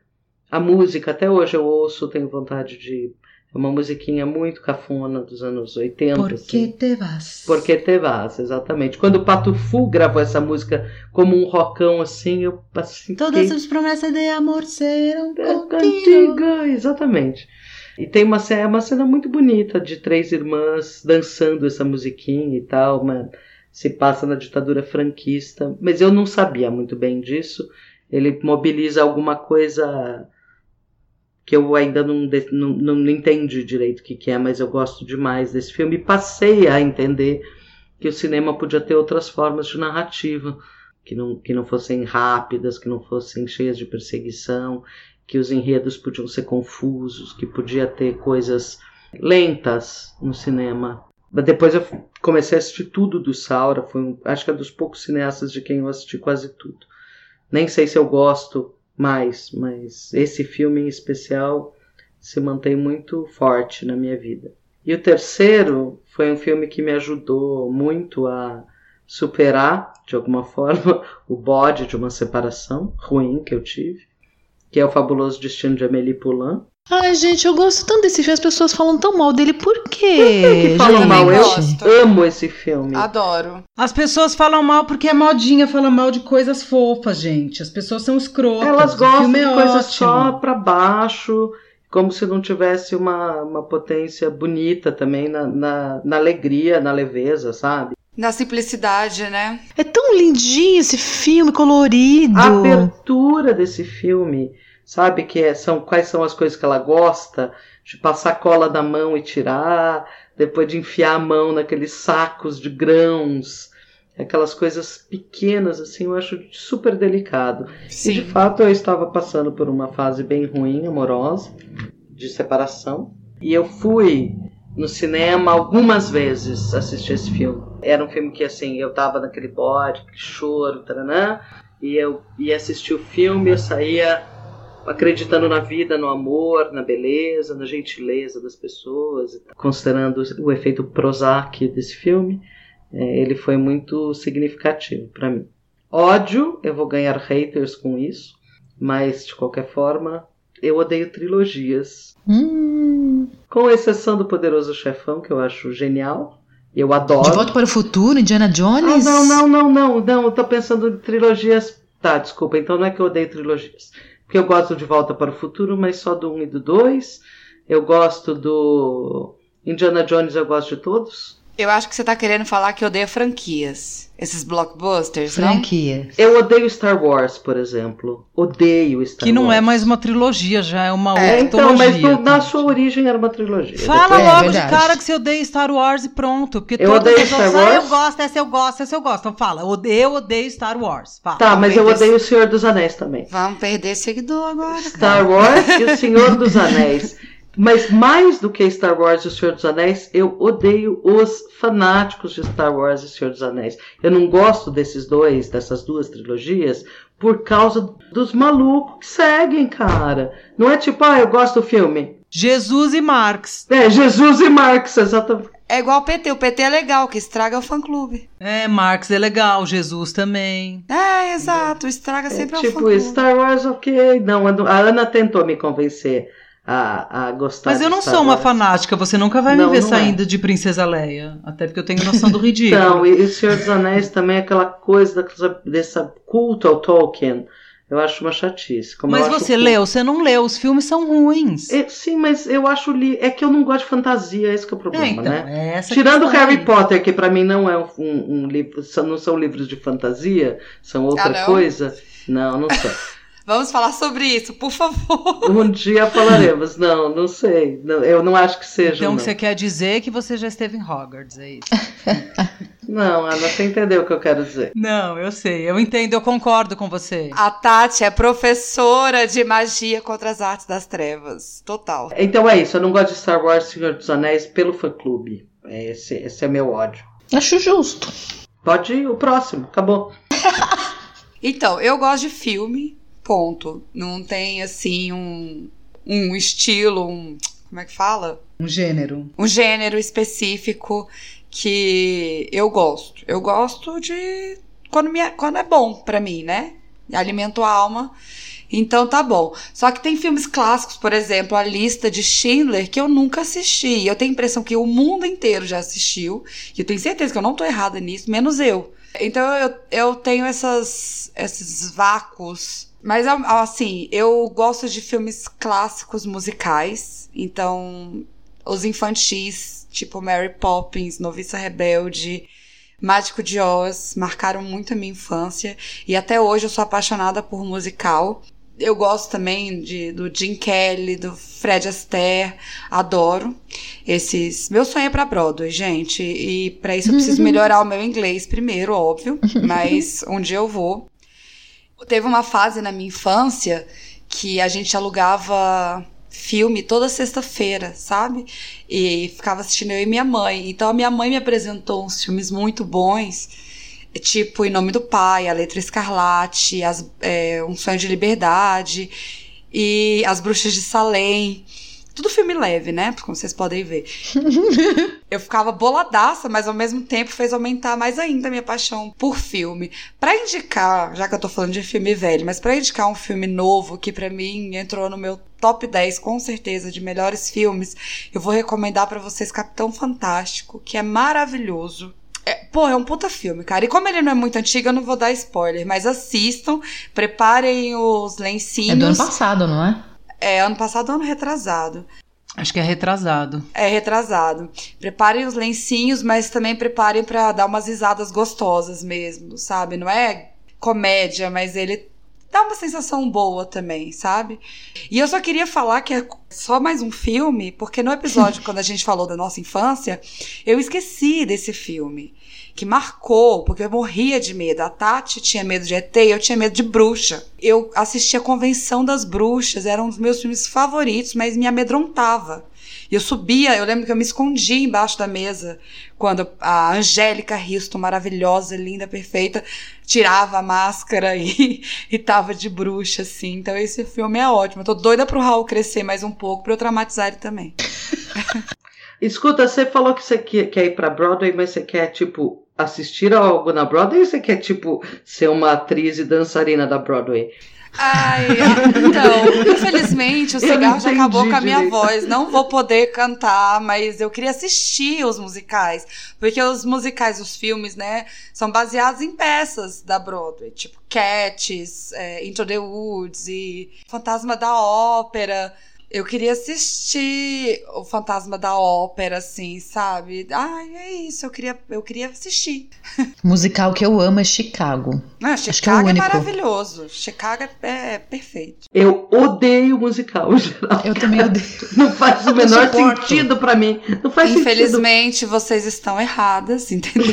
A música, até hoje eu ouço, tenho vontade de. É uma musiquinha muito cafona dos anos 80. Por que assim. te vas? Porque te vas, exatamente. Quando o Pato Fu gravou essa música como um rockão assim, eu assim, Todas as promessas de amor serão é contigo. exatamente. E tem uma cena, uma cena muito bonita de três irmãs dançando essa musiquinha e tal, se passa na ditadura franquista, mas eu não sabia muito bem disso. Ele mobiliza alguma coisa que eu ainda não, não, não entendi direito o que, que é, mas eu gosto demais desse filme. Passei a entender que o cinema podia ter outras formas de narrativa, que não, que não fossem rápidas, que não fossem cheias de perseguição, que os enredos podiam ser confusos, que podia ter coisas lentas no cinema. Mas depois eu comecei a assistir tudo do Saura, foi um, acho que é dos poucos cineastas de quem eu assisti quase tudo. Nem sei se eu gosto mais, mas esse filme em especial se mantém muito forte na minha vida. E o terceiro foi um filme que me ajudou muito a superar, de alguma forma, o bode de uma separação ruim que eu tive, que é o fabuloso destino de Amélie Poulain. Ai, gente, eu gosto tanto desse filme. As pessoas falam tão mal dele. Por quê? que falam gente? mal, eu gosto. amo esse filme. Adoro. As pessoas falam mal porque é modinha, falam mal de coisas fofas, gente. As pessoas são escrotas. Elas gostam filme de é coisas ótimo. só pra baixo, como se não tivesse uma, uma potência bonita também na, na, na alegria, na leveza, sabe? Na simplicidade, né? É tão lindinho esse filme, colorido. A abertura desse filme, sabe? Que é- são quais são as coisas que ela gosta, de passar cola da mão e tirar, depois de enfiar a mão naqueles sacos de grãos, aquelas coisas pequenas, assim, eu acho super delicado. E de Sim. fato eu estava passando por uma fase bem ruim, amorosa, de separação. E eu fui no cinema algumas vezes assistir esse filme. Era um filme que, assim, eu tava naquele bode, choro, taranã, e eu ia assistir o filme, eu saía acreditando na vida, no amor, na beleza, na gentileza das pessoas, considerando o efeito Prozac desse filme, é, ele foi muito significativo para mim. Ódio, eu vou ganhar haters com isso, mas de qualquer forma, eu odeio trilogias. Hum, Com exceção do Poderoso Chefão, que eu acho genial. Eu adoro. de Volta para o Futuro, Indiana Ah, Jones. não, não, não, não, não. Eu tô pensando em trilogias. Tá, desculpa. Então não é que eu odeio trilogias. Porque eu gosto de Volta para o Futuro, mas só do 1 e do 2. Eu gosto do. Indiana Jones, eu gosto de todos. Eu acho que você tá querendo falar que odeia franquias. Esses blockbusters, não? Franquia. Eu odeio Star Wars, por exemplo. Odeio Star Que não Wars. é mais uma trilogia, já é uma É, então, mas no- na sua origem era uma trilogia. Fala É, logo de verdade. cara que você odeia Star Wars e pronto. Porque Eu todas odeio as pessoas, Star ah, Wars. eu gosto, essa eu gosto, essa eu gosto. Então fala, eu odeio, eu odeio Star Wars. Fala. Tá, mas eu odeio o Senhor dos Anéis também. Vamos perder seguidor agora. cara. Star Wars e o Senhor dos Anéis. Mas mais do que Star Wars e o Senhor dos Anéis, eu odeio os fanáticos de Star Wars e o Senhor dos Anéis. Eu não gosto desses dois, dessas duas trilogias, por causa dos malucos que seguem, cara. Não é tipo, ah, eu gosto do filme. Jesus e Marx. É, Jesus e Marx, exatamente. É igual o PT. O PT é legal, que estraga é o fã-clube. É, Marx é legal, Jesus também. É, exato. Estraga sempre é o tipo, fã-clube. Star Wars, ok. Não, a Ana tentou me convencer a, a gostar Mas eu não sou uma fanática, você nunca vai Não, me ver é. saindo de Princesa Leia. Até porque eu tenho noção do ridículo. Então, e o Senhor dos Anéis também é aquela coisa dessa, dessa culto ao Tolkien. Eu acho uma chatice. Como Mas você o- leu, você não leu, os filmes são ruins. É, sim, mas eu acho li... é que eu não gosto de fantasia, esse que é o É, problema, então, né? é essa Tirando Harry aí. Potter, que pra mim não é um, um- um livro, são- não são livros de fantasia, são outra Ah, não? coisa. Não, não sei. Vamos falar sobre isso, por favor. um dia falaremos. Não, não sei. Não, eu não acho que seja. Então não. você quer dizer que você já esteve em Hogwarts, é isso? não, Ana, você entendeu o que eu quero dizer. não, eu sei, eu entendo, eu concordo com você. A Tati é professora de magia contra as artes das trevas. Total. Então é isso, eu não gosto de Star Wars Senhor dos Anéis pelo fã-clube. É Esse, esse é meu ódio. Acho justo. Pode ir, o próximo, acabou. Então, eu gosto de filme, ponto. Não tem, assim, um, um estilo, um. Como é que fala? Um gênero. Um gênero específico que eu gosto. Eu gosto de. Quando, me, quando é bom pra mim, né? Alimento a alma. Então tá bom. Só que tem filmes clássicos, por exemplo, a lista de Schindler, que eu nunca assisti. Eu tenho a impressão que o mundo inteiro já assistiu. E eu tenho certeza que eu não tô errada nisso, menos eu. Então eu, eu tenho essas, esses vácuos. Mas assim, eu gosto de filmes clássicos musicais. Então, os infantis, tipo Mary Poppins, Noviça Rebelde, Mágico de Oz, marcaram muito a minha infância. E até hoje eu sou apaixonada por musical. Eu gosto também de, do Jim Kelly, do Fred Astaire, adoro esses. Meu sonho é pra Broadway, gente, e pra isso eu preciso melhorar o meu inglês primeiro, óbvio, mas um dia eu vou. Teve uma fase na minha infância que a gente alugava filme toda sexta-feira, sabe? E ficava assistindo eu e minha mãe. Então a minha mãe me apresentou uns filmes muito bons, tipo Em Nome do Pai, A Letra Escarlate, as, é, Um Sonho de Liberdade e As Bruxas de Salem. Tudo filme leve, né? Como vocês podem ver. eu ficava boladaça, mas ao mesmo tempo fez aumentar mais ainda a minha paixão por filme. Pra indicar, já que eu tô falando de filme velho, mas pra indicar um filme novo que pra mim entrou no meu top 10 com certeza de melhores filmes, eu vou recomendar pra vocês Capitão Fantástico, que é maravilhoso. É, pô, é um puta filme, cara. E como ele não é muito antigo, eu não vou dar spoiler, mas assistam, preparem os lencinhos. É do ano passado, não é? É, ano passado, ano retrasado. Acho que é retrasado. É retrasado. Preparem os lencinhos, mas também preparem pra dar umas risadas gostosas mesmo, sabe? Não é comédia, mas ele dá uma sensação boa também, sabe? E eu só queria falar que é só mais um filme, porque no episódio quando a gente falou da nossa infância, eu esqueci desse filme. Que marcou, porque eu morria de medo. A Tati tinha medo de ET eu tinha medo de bruxa. Eu assisti a Convenção das Bruxas, era um dos meus filmes favoritos, mas me amedrontava. E eu subia, eu lembro que eu me escondia embaixo da mesa quando a Angélica Risto, maravilhosa, linda, perfeita, tirava a máscara e, e tava de bruxa, assim. Então esse filme é ótimo. Eu tô doida pro Raul crescer mais um pouco pra eu traumatizar ele também. Escuta, você falou que você quer ir pra Broadway, mas você quer, tipo, assistir a algo na Broadway ou você quer, tipo, ser uma atriz e dançarina da Broadway? Ai, então, infelizmente o cigarro já acabou com a minha direito. voz. Não vou poder cantar, mas eu queria assistir os musicais. Porque os musicais, os filmes, né, são baseados em peças da Broadway. Tipo Cats, é, Into the Woods e Fantasma da Ópera. Eu queria assistir o Fantasma da Ópera, assim, sabe? Ai, é isso, eu queria, eu queria assistir. Musical que eu amo é Chicago. Ah, Acho que é o Chicago é, único. maravilhoso. Chicago é, é perfeito. Eu odeio musical em geral. Eu também odeio. Não faz o menor sentido pra mim. Não faz sentido. Infelizmente, vocês estão erradas, entendeu?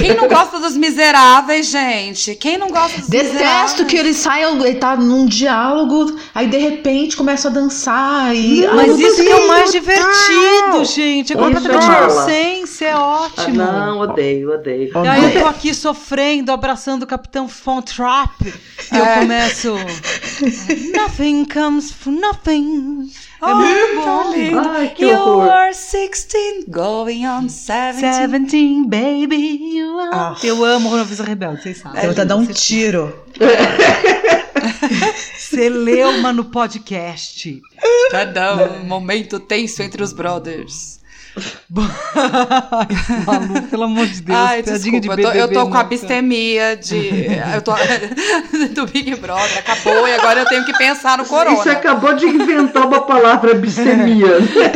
Quem não gosta dos miseráveis, gente? Quem não gosta dos Detesto miseráveis? que ele saia, ele tá num diálogo, aí de repente começa a dançar e. Não, Ai, Mas isso que é o mais do divertido, céu! gente. É completamente é inocência, é Ah, ótimo. não, odeio, odeio. E aí eu tô aqui sofrendo, abraçando o Capitão Fontrap. E eu É. começo. Nothing comes from nothing. É Oh, muito bom. lindo. Ai, que You horror. are 16, going on 17. Seventeen, baby, you are. Ah. Eu amo Noviça Rebelde, vocês sabem. Eu vou dar um tiro. Você leu uma no podcast. Tadã, um momento tenso entre os brothers. Malu, pelo amor de Deus, Ai, tadinho desculpa, de eu tô, eu tô com abstemia de. Eu tô do Big Brother, acabou e agora eu tenho que pensar no corona. Você acabou de inventar uma palavra abstemia.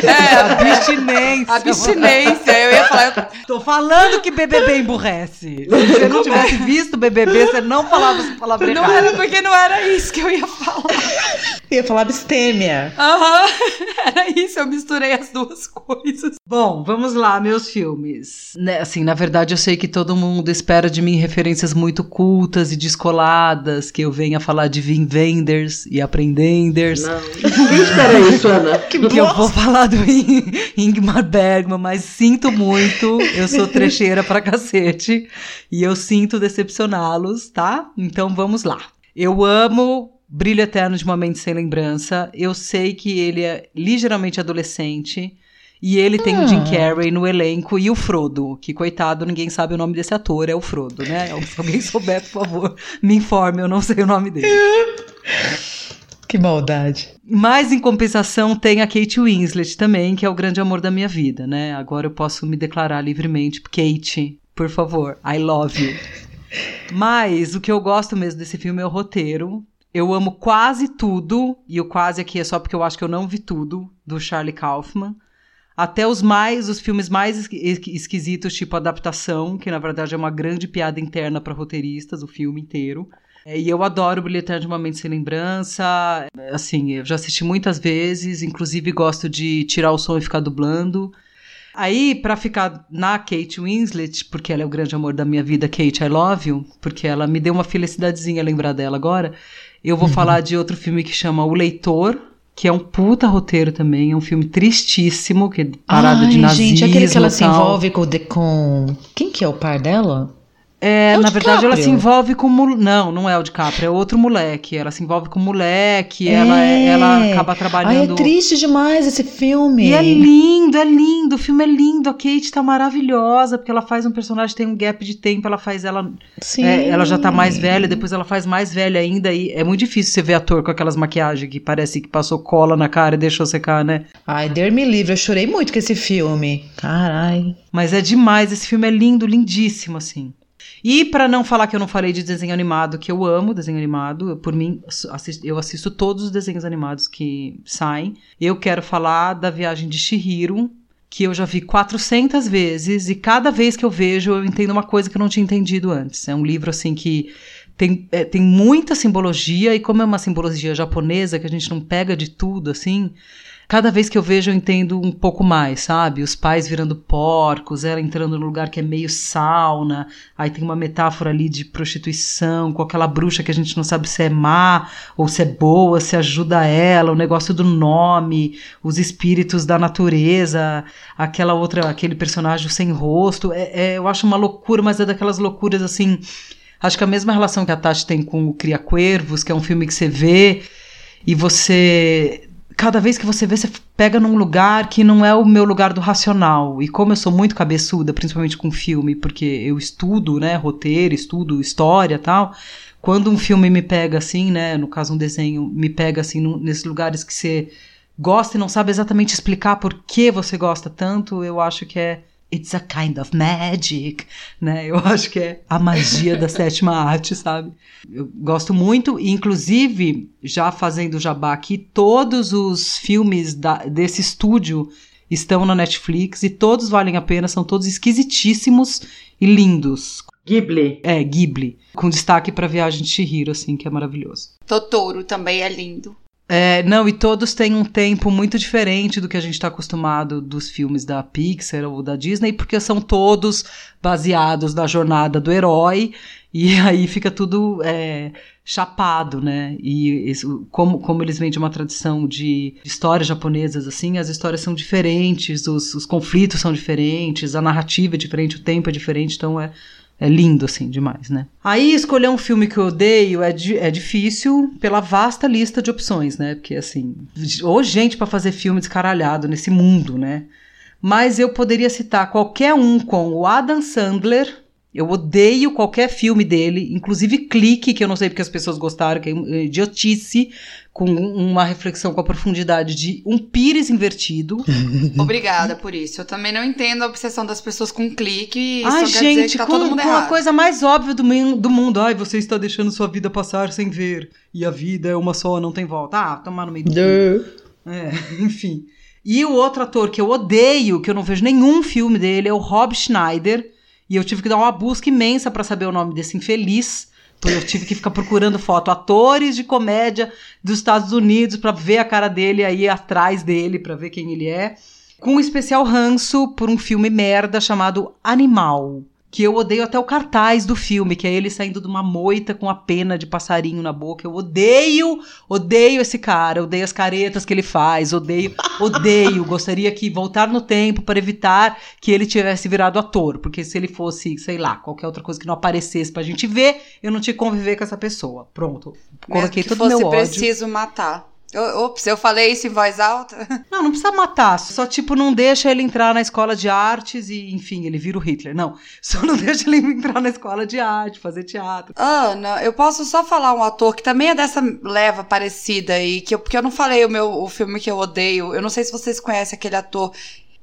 É, Abstinência. abstinência. Eu ia falar. eu- Tô falando que BBB emburrece. Se você não tivesse visto BBB, você não falava essa palavra Não errada. era porque não era isso que eu ia falar. Eu ia falar abstêmia. Aham, era isso, eu misturei as duas coisas. Bom, vamos lá, meus filmes. Né, assim, na verdade, eu sei que todo mundo espera de mim referências muito cultas e descoladas, que eu venha falar de Vin Wenders e Aprendenders. Não. Ninguém espera isso, Ana. Que eu vou falar do In- Ingmar Bergman, mas sinto muito, eu sou trecheira pra cacete e eu sinto decepcioná-los, tá? Então vamos lá. Eu amo Brilho Eterno de uma Mente Sem Lembrança, eu sei que ele é ligeiramente adolescente e ele tem o Jim Carrey no elenco e o Frodo, que coitado, ninguém sabe o nome desse ator, é o Frodo, né? Se alguém souber, por favor, me informe, eu não sei o nome dele. Que maldade. Mas em compensação tem a Kate Winslet também, que é o grande amor da minha vida, né? Agora eu posso me declarar livremente. Kate, por favor, I love you. Mas o que eu gosto mesmo desse filme é o roteiro. Eu amo quase tudo, e o quase aqui é só porque eu acho que eu não vi tudo, do Charlie Kaufman. Até os mais, os filmes mais esqui- esqui- esquisitos, tipo adaptação, que na verdade é uma grande piada interna para roteiristas, o filme inteiro. É, e eu adoro Brilho Eterno de uma Mente Sem Lembrança. Assim, eu já assisti muitas vezes, inclusive gosto de tirar o som e ficar dublando. Aí, pra ficar na Kate Winslet, porque ela é o grande amor da minha vida, Kate, I love you, porque ela me deu uma felicidadezinha lembrar dela agora, eu vou falar de outro filme que chama O Leitor, que é um puta roteiro também, é um filme tristíssimo, que é parada Ai, de nazismo gente, aquele que ela se envolve com, com... Quem que é o par dela? É, É na verdade, ela se envolve com. mul- Não, não é o DiCaprio, é outro moleque. Ela se envolve com o moleque, ela, é- ela acaba Ai, trabalhando. é triste demais esse filme. E é lindo, é lindo, o filme é lindo. A Kate tá maravilhosa, porque ela faz um personagem, tem um gap de tempo, ela faz ela. Sim. é, ela já tá mais velha, depois ela faz mais velha ainda. E é muito difícil você ver ator com aquelas maquiagens que parece que passou cola na cara e deixou secar, né? Ai, Deus me livre, eu chorei muito com esse filme. Carai. Mas é demais, esse filme é lindo, lindíssimo, assim. E pra não falar que eu não falei de desenho animado, que eu amo desenho animado, eu, por mim, assis- eu assisto todos os desenhos animados que saem. Eu quero falar da Viagem de Chihiro, que eu já vi 400 vezes, e cada vez que eu vejo eu entendo uma coisa que eu não tinha entendido antes. É um livro, assim, que tem, é, tem muita simbologia, e como é uma simbologia japonesa, que a gente não pega de tudo, assim, cada vez que eu vejo eu entendo um pouco mais, sabe? Os pais virando porcos, ela entrando num lugar que é meio sauna, aí tem uma metáfora ali de prostituição, com aquela bruxa que a gente não sabe se é má ou se é boa, se ajuda ela, o negócio do nome, os espíritos da natureza, aquela outra, aquele personagem sem rosto. É, é, eu acho uma loucura, mas é daquelas loucuras assim. Acho que a mesma relação que a Tati tem com o Cria Cuervos, que é um filme que você vê e você cada vez que você vê, você pega num lugar que não é o meu lugar do racional. E como eu sou muito cabeçuda, principalmente com filme, porque eu estudo, né, roteiro, estudo história tal. Quando um filme me pega assim, né, no caso um desenho, me pega assim num- nesses lugares que você gosta e não sabe exatamente explicar por que você gosta tanto, eu acho que é It's a kind of magic, né? Eu acho que é a magia da sétima arte, sabe? Eu gosto muito, inclusive, já fazendo jabá aqui, todos os filmes da- desse estúdio estão na Netflix e todos valem a pena, são todos esquisitíssimos e lindos. Ghibli. É, Ghibli, com destaque para Viagem de Chihiro, assim, que é maravilhoso. Totoro também é lindo. É, não, e todos têm um tempo muito diferente do que a gente está acostumado dos filmes da Pixar ou da Disney, porque são todos baseados na jornada do herói, e aí fica tudo é, chapado, né? E isso, como, como eles vêm de uma tradição de histórias japonesas, assim, as histórias são diferentes, os, os conflitos são diferentes, a narrativa é diferente, o tempo é diferente, então é, é lindo, assim, demais, né? Aí escolher um filme que eu odeio é, di- é difícil pela vasta lista de opções, né? Porque, assim, ou gente pra fazer filme descaralhado nesse mundo, né? Mas eu poderia citar qualquer um com o Adam Sandler. Eu odeio qualquer filme dele, inclusive Clique, que eu não sei porque as pessoas gostaram, que é idiotice. com uma reflexão com a profundidade de um pires invertido. Obrigada por isso. Eu também não entendo a obsessão das pessoas com clique. Ai, isso quer dizer gente, que tá com, todo mundo com a coisa mais óbvia do, do mundo. Ai, você está deixando sua vida passar sem ver. E a vida é uma só, não tem volta. Ah, tomar no meio do. É, enfim. E o outro ator que eu odeio, que eu não vejo nenhum filme dele, é o Rob Schneider. E eu tive que dar uma busca imensa pra saber o nome desse infeliz. Porque eu tive que ficar procurando foto, atores de comédia dos Estados Unidos, pra ver a cara dele aí atrás dele, pra ver quem ele é. Com um especial ranço por um filme merda chamado Animal. Que eu odeio até o cartaz do filme, que é ele saindo de uma moita com a pena de passarinho na boca. Eu odeio, odeio esse cara, odeio as caretas que ele faz, odeio, odeio. Gostaria que voltar no tempo para evitar que ele tivesse virado ator, porque se ele fosse, sei lá, qualquer outra coisa que não aparecesse pra gente ver, eu não tinha que conviver com essa pessoa. Pronto. Mesmo Coloquei que todo fosse meu ódio. preciso matar. Ops, eu falei isso em voz alta? Não, não precisa matar. Só, tipo, não deixa ele entrar na escola de artes e, enfim, ele vira o Hitler. Não. Só não deixa ele entrar na escola de arte, fazer teatro. Ana, eu posso só falar um ator que também é dessa leva parecida aí, que eu, porque eu não falei o meu o filme que eu odeio. Eu não sei se vocês conhecem aquele ator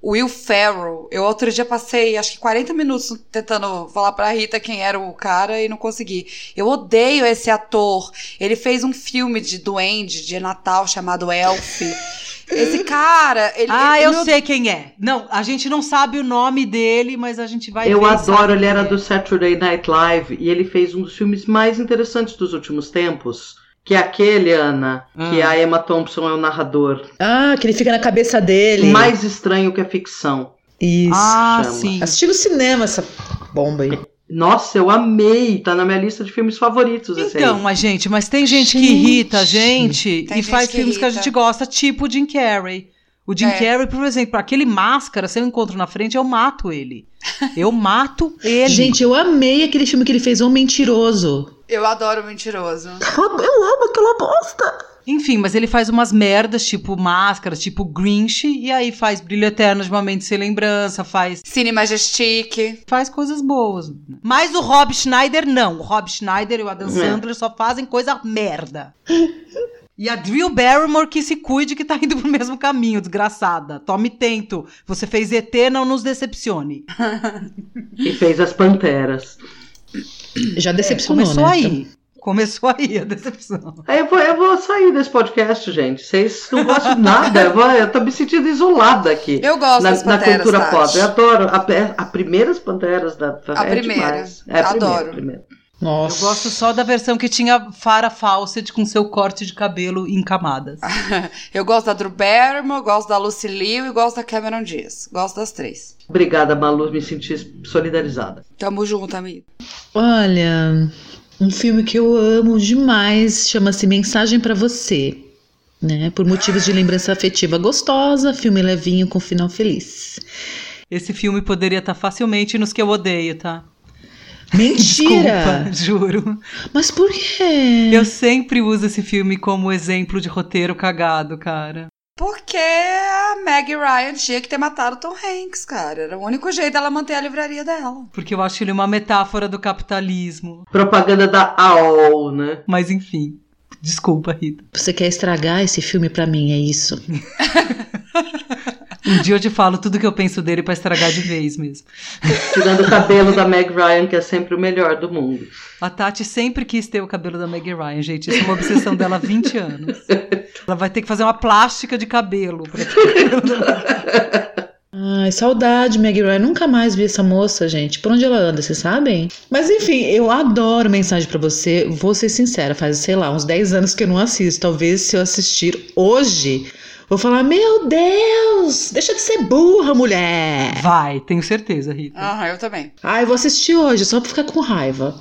Will Ferrell. Eu outro dia passei acho que 40 minutos tentando falar pra Rita quem era o cara e não consegui. Eu odeio esse ator. Ele fez um filme de duende de Natal chamado Elf. Esse cara, ele ah, ele- eu sei quem é. Não, a gente não sabe o nome dele, mas a gente vai Eu ver e adoro, ele era é. do Saturday Night Live e ele fez um dos filmes mais interessantes dos últimos tempos. Que é aquele, Ana, que Ah. a Emma Thompson é o narrador. Ah, que ele fica na cabeça dele. Mais estranho que a ficção. Isso. Ah, chama. sim. Assisti no cinema essa bomba aí. Nossa, eu amei. Tá na minha lista de filmes favoritos esse Então, aí. mas gente, mas tem gente, que Gente. irrita a gente Tem e gente faz que filmes que a irrita. gente gosta, tipo o Jim Carrey. O Jim É. Carrey, por exemplo, aquele máscara, se eu encontro na frente, eu mato ele. Eu mato ele. Gente, eu amei aquele filme que ele fez, Um Mentiroso. Eu adoro o mentiroso. Eu amo aquela bosta. Enfim, mas ele faz umas merdas, tipo máscara, tipo Grinch, e aí faz Brilho Eterno de uma Mente Sem Lembrança, faz, Cine Majestic. faz coisas boas. Mas o Rob Schneider, não. O Rob Schneider e o Adam. Sandler só fazem coisa merda. E a Drew Barrymore que se cuide que tá indo pro mesmo caminho, desgraçada. Tome tento. Você fez ET, não nos decepcione. E fez as Panteras. Já decepcionou, Começou né? aí. Começou aí a decepção. Aí eu vou, eu vou sair desse podcast, gente. Vocês não gostam de nada. Eu, vou, eu tô me sentindo isolada aqui. Eu gosto na, das na Panteras, cultura Tati. pop. Eu adoro. A, a primeiras Panteras da A é primeira. demais. É a primeira, Adoro. a primeira. Nossa. Eu gosto só da versão que tinha Farah Fawcett com seu corte de cabelo em camadas. Eu gosto da Drew Barrymore, gosto da Lucy Liu e gosto da Cameron Diaz. Gosto das três. Obrigada, Malu. Me senti solidarizada. Tamo junto, amigo. Olha, um filme que eu amo demais chama-se Mensagem pra Você. Né? Por motivos de lembrança afetiva gostosa, filme levinho com final feliz. Esse filme poderia estar facilmente nos que eu odeio, tá? Mentira! Desculpa, juro. Mas por quê? Eu sempre uso esse filme como exemplo de roteiro cagado, cara. Porque a Meg Ryan tinha que ter matado o Tom Hanks, cara. Era o único jeito dela manter a livraria dela. Porque eu acho ele uma metáfora do capitalismo. Propaganda da AOL, né? Mas enfim. Desculpa, Rita. Você quer estragar esse filme pra mim, é isso? Um dia eu te falo tudo que eu penso dele pra estragar de vez mesmo. Tirando o cabelo da Meg Ryan, que é sempre o melhor do mundo. A Tati sempre quis ter o cabelo da Meg Ryan, gente. Isso é uma obsessão dela há 20 anos. Ela vai ter que fazer uma plástica de cabelo Ai, saudade, Meg Ryan. Nunca mais vi essa moça, gente. Por onde ela anda, vocês sabem? Mas enfim, eu adoro mensagem pra você. Vou ser sincera, faz, sei lá, uns 10 anos que eu não assisto. Talvez se eu assistir hoje, vou falar: Meu Deus, deixa de ser burra, mulher. Vai, tenho certeza, Rita. Aham, eu também. Ai, vou assistir hoje, só pra ficar com raiva.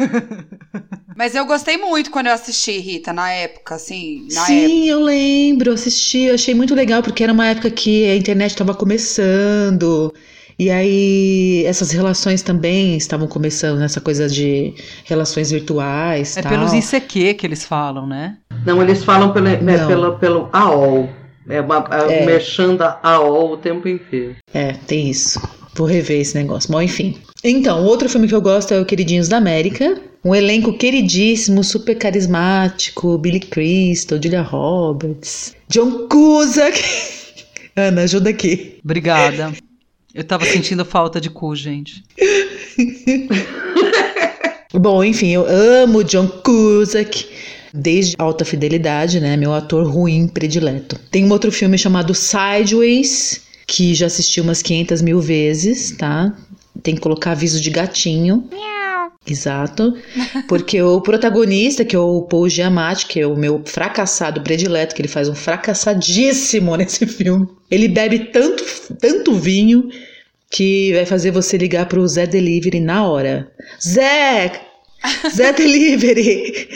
Mas eu gostei muito quando eu assisti, Rita, na época, assim. Na época. Sim, eu lembro, assisti, eu achei muito legal, porque era uma época que a internet estava começando. E aí, essas relações também estavam começando, nessa coisa de relações virtuais. É tal. pelos ICQ que eles falam, né? Não, eles falam pelo, né, pelo, pelo AOL. É uma é. É. da AOL o tempo inteiro. É, tem isso. Vou rever esse negócio. Bom, enfim. Então, outro filme que eu gosto é o Queridinhos da América, Um elenco queridíssimo, super carismático, Billy Crystal, Julia Roberts, John Cusack. Ana, ajuda aqui. Obrigada. Eu tava sentindo falta de cu, gente. Bom, enfim, eu amo John Cusack. Desde Alta Fidelidade, né? Meu ator ruim predileto. Tem um outro filme chamado Sideways, que já assisti umas 500 mil vezes, tá? Tem que colocar aviso de gatinho. Exato. Porque o protagonista, que é o Paul Giamatti, que é o meu fracassado predileto, que ele faz um fracassadíssimo nesse filme. Ele bebe tanto, tanto vinho que vai fazer você ligar pro Zé Delivery na hora. Zé! Zé Delivery!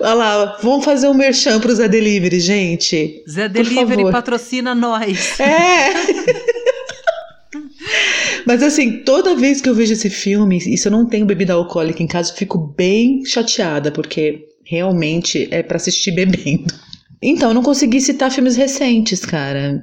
Olha lá, vamos fazer um merchan pro Zé Delivery, gente. Zé Delivery patrocina nós. É! Mas assim, toda vez que eu vejo esse filme, e se eu não tenho bebida alcoólica em casa, eu fico bem chateada, porque realmente é pra assistir bebendo. Então, eu não consegui citar filmes recentes, cara,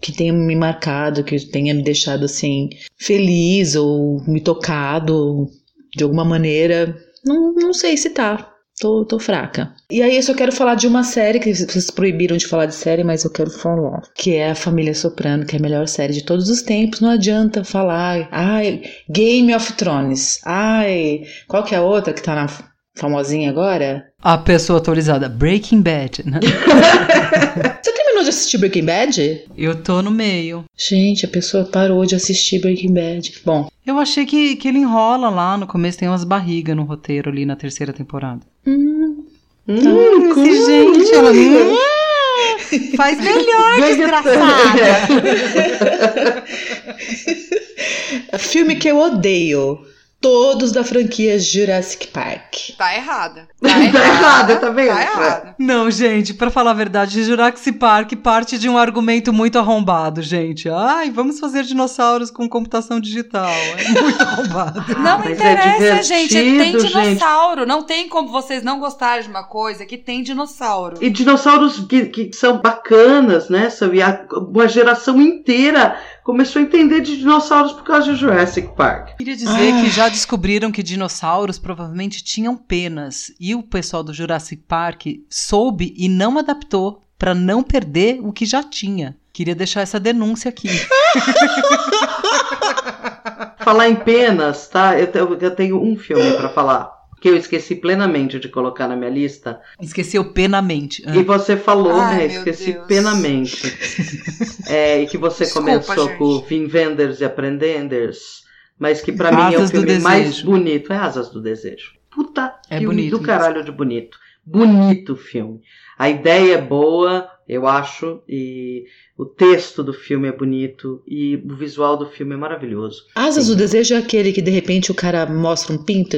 que tenham me marcado, que tenha me deixado assim feliz ou me tocado de alguma maneira. Não, não sei citar. Tô, tô fraca. E aí eu só quero falar de uma série que vocês proibiram de falar de série, mas eu quero falar. Que é a Família Soprano, que é a melhor série de todos os tempos. Não adianta falar, ai, Game of Thrones. Ai, qual que é a outra que tá na famosinha agora? A pessoa atualizada. Breaking Bad. né? Você terminou de assistir Breaking Bad? Eu tô no meio. Gente, a pessoa parou de assistir Breaking Bad. Bom, Eu achei que, que ele enrola lá no começo, tem umas barrigas no roteiro ali na terceira temporada. hum, Hum, com- Esse gente, ela. Hum, faz melhor, desgraçada. filme que eu odeio. Todos da franquia Jurassic Park. Tá errada. Tá errada, tá vendo? Tá errada. Não, gente, pra falar a verdade, Jurassic Park parte de um argumento muito arrombado, gente. Ai, vamos fazer dinossauros com computação digital. É muito arrombado. Não mas é interessa, gente. Tem dinossauro. Não tem como vocês não gostarem de uma coisa que tem dinossauro. E dinossauros que, que são bacanas, né? São- E a- uma geração inteira começou a entender de dinossauros por causa de Jurassic Park. Queria dizer Ah. que já descobriram que dinossauros provavelmente tinham penas. E o pessoal do Jurassic Park soube e não adaptou pra não perder o que já tinha. Queria deixar essa denúncia aqui. Falar em penas, tá? Eu, te- eu tenho um filme pra falar. Que eu esqueci plenamente de colocar na minha lista. Esqueceu penamente. Ah. E você falou, Ai, né? Esqueci Deus. plenamente. É, e que você Desculpa, começou gente. com Vim Vendors e Aprendenders. Mas que pra mim é o filme mais bonito. É Asas do Desejo. Puta É filme bonito do mesmo. caralho de bonito. Bonito filme. A ideia é boa, eu acho, e o texto do filme é bonito, e o visual do filme é maravilhoso. Asas do Desejo é aquele que de repente o cara mostra um pinto.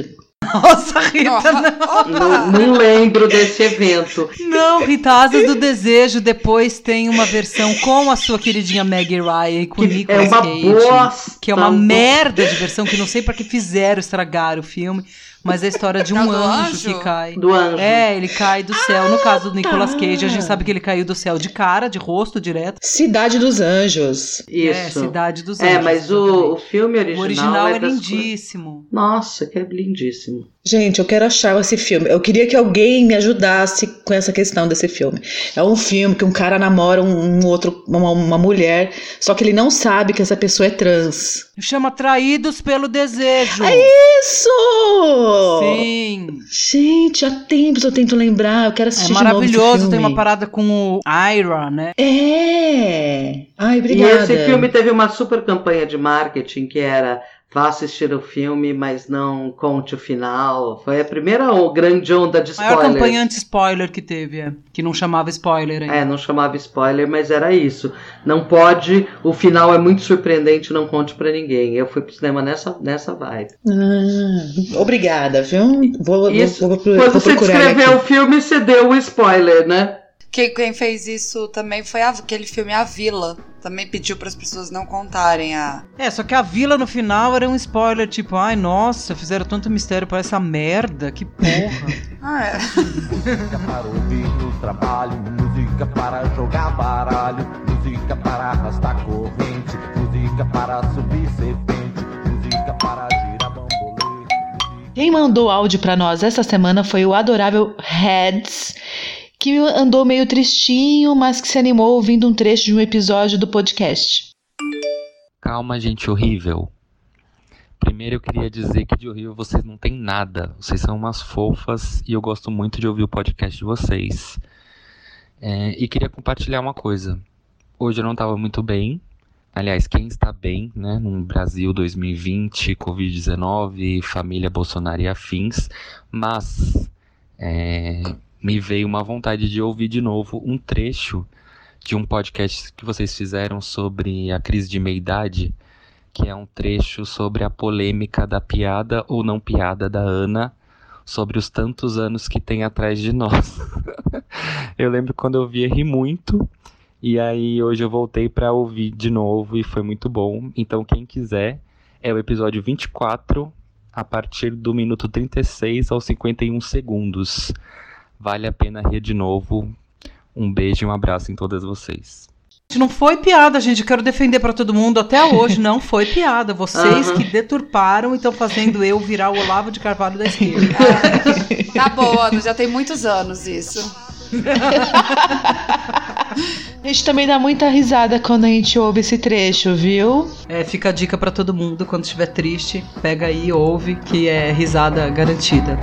Nossa, Rita, não. Não, não lembro desse evento. Não, Rita, Asas do Desejo depois tem uma versão com a sua queridinha Maggie Ryan e com o Que é Nicolas uma Cage. bosta. Que é uma merda de versão que não sei pra que fizeram estragar o filme, mas é a história de um É o do anjo, anjo? que cai. Do anjo. É, ele cai do céu. No caso do Nicolas tá. Cage, a gente sabe que ele caiu do céu de cara, de rosto direto. Cidade dos Anjos. Isso. É, Cidade dos Anjos. É, mas o, o filme original, O original é é das lindíssimo. Nossa, que é lindíssimo. Gente, eu quero achar esse filme. Eu queria que alguém me ajudasse com essa questão desse filme. É um filme que um cara namora um, um outro, uma, uma mulher, só que ele não sabe que essa pessoa é trans. Chama Traídos pelo Desejo. Isso! Sim. Gente, há tempos eu tento lembrar. Eu quero É assistir de novo esse maravilhoso. Tem uma parada com o Ira, né? É! Ai, E obrigada. esse filme teve uma super campanha de marketing que era vá assistir o filme, mas não conte o final. Foi a primeira grande onda de A maior campanha anti-spoiler que teve, é. Que não chamava spoiler ainda. É, não chamava spoiler, mas era isso. Não pode, o final é muito surpreendente, não conte pra ninguém. Eu fui pro cinema nessa, nessa vibe. Ah, obrigada, viu? Vou, Isso. vou, vou, vou, Quando vou você descreveu aqui. o filme, você deu o spoiler, né? Quem, quem fez isso também foi a- aquele filme A Vila. Também pediu para as pessoas não contarem a. É, só que a vila no final era um spoiler, tipo, ai, nossa, fizeram tanto mistério pra essa merda, que porra. Ah, é. Música para ouvir no trabalho, música para jogar baralho, música para arrastar corrente, música para subir serpente, música para girar bambolê. Quem mandou áudio para nós essa semana foi o adorável Heads, que andou meio tristinho, mas que se animou ouvindo um trecho de um episódio do podcast. Calma, gente horrível. Primeiro eu queria dizer que de horrível vocês não têm nada. Vocês são umas fofas e eu gosto muito de ouvir o podcast de vocês. É, e queria compartilhar uma coisa. Hoje eu não estava muito bem. Aliás, quem está bem, né, no Brasil 2020, Covid-19, família Bolsonaro e afins, mas é, me veio uma vontade de ouvir de novo um trecho de um podcast que vocês fizeram sobre a crise de meia-idade, que é um trecho sobre a polêmica da piada ou não piada da Ana sobre os tantos anos que tem atrás de nós. eu lembro quando eu via ri muito e aí hoje eu voltei para ouvir de novo e foi muito bom. Então quem quiser é o episódio 24 a partir do minuto 36 aos 51 segundos. Vale a pena rir de novo. Um beijo e um abraço em todas vocês. Não foi piada, gente. Eu quero defender para todo mundo. Até hoje não foi piada. Vocês Aham. que deturparam e estão fazendo eu virar o Olavo de Carvalho da esquerda. Tá bom, já tem muitos anos isso. A gente também dá muita risada quando a gente ouve esse trecho, viu? É, fica a dica para todo mundo quando estiver triste, pega aí e ouve que é risada garantida.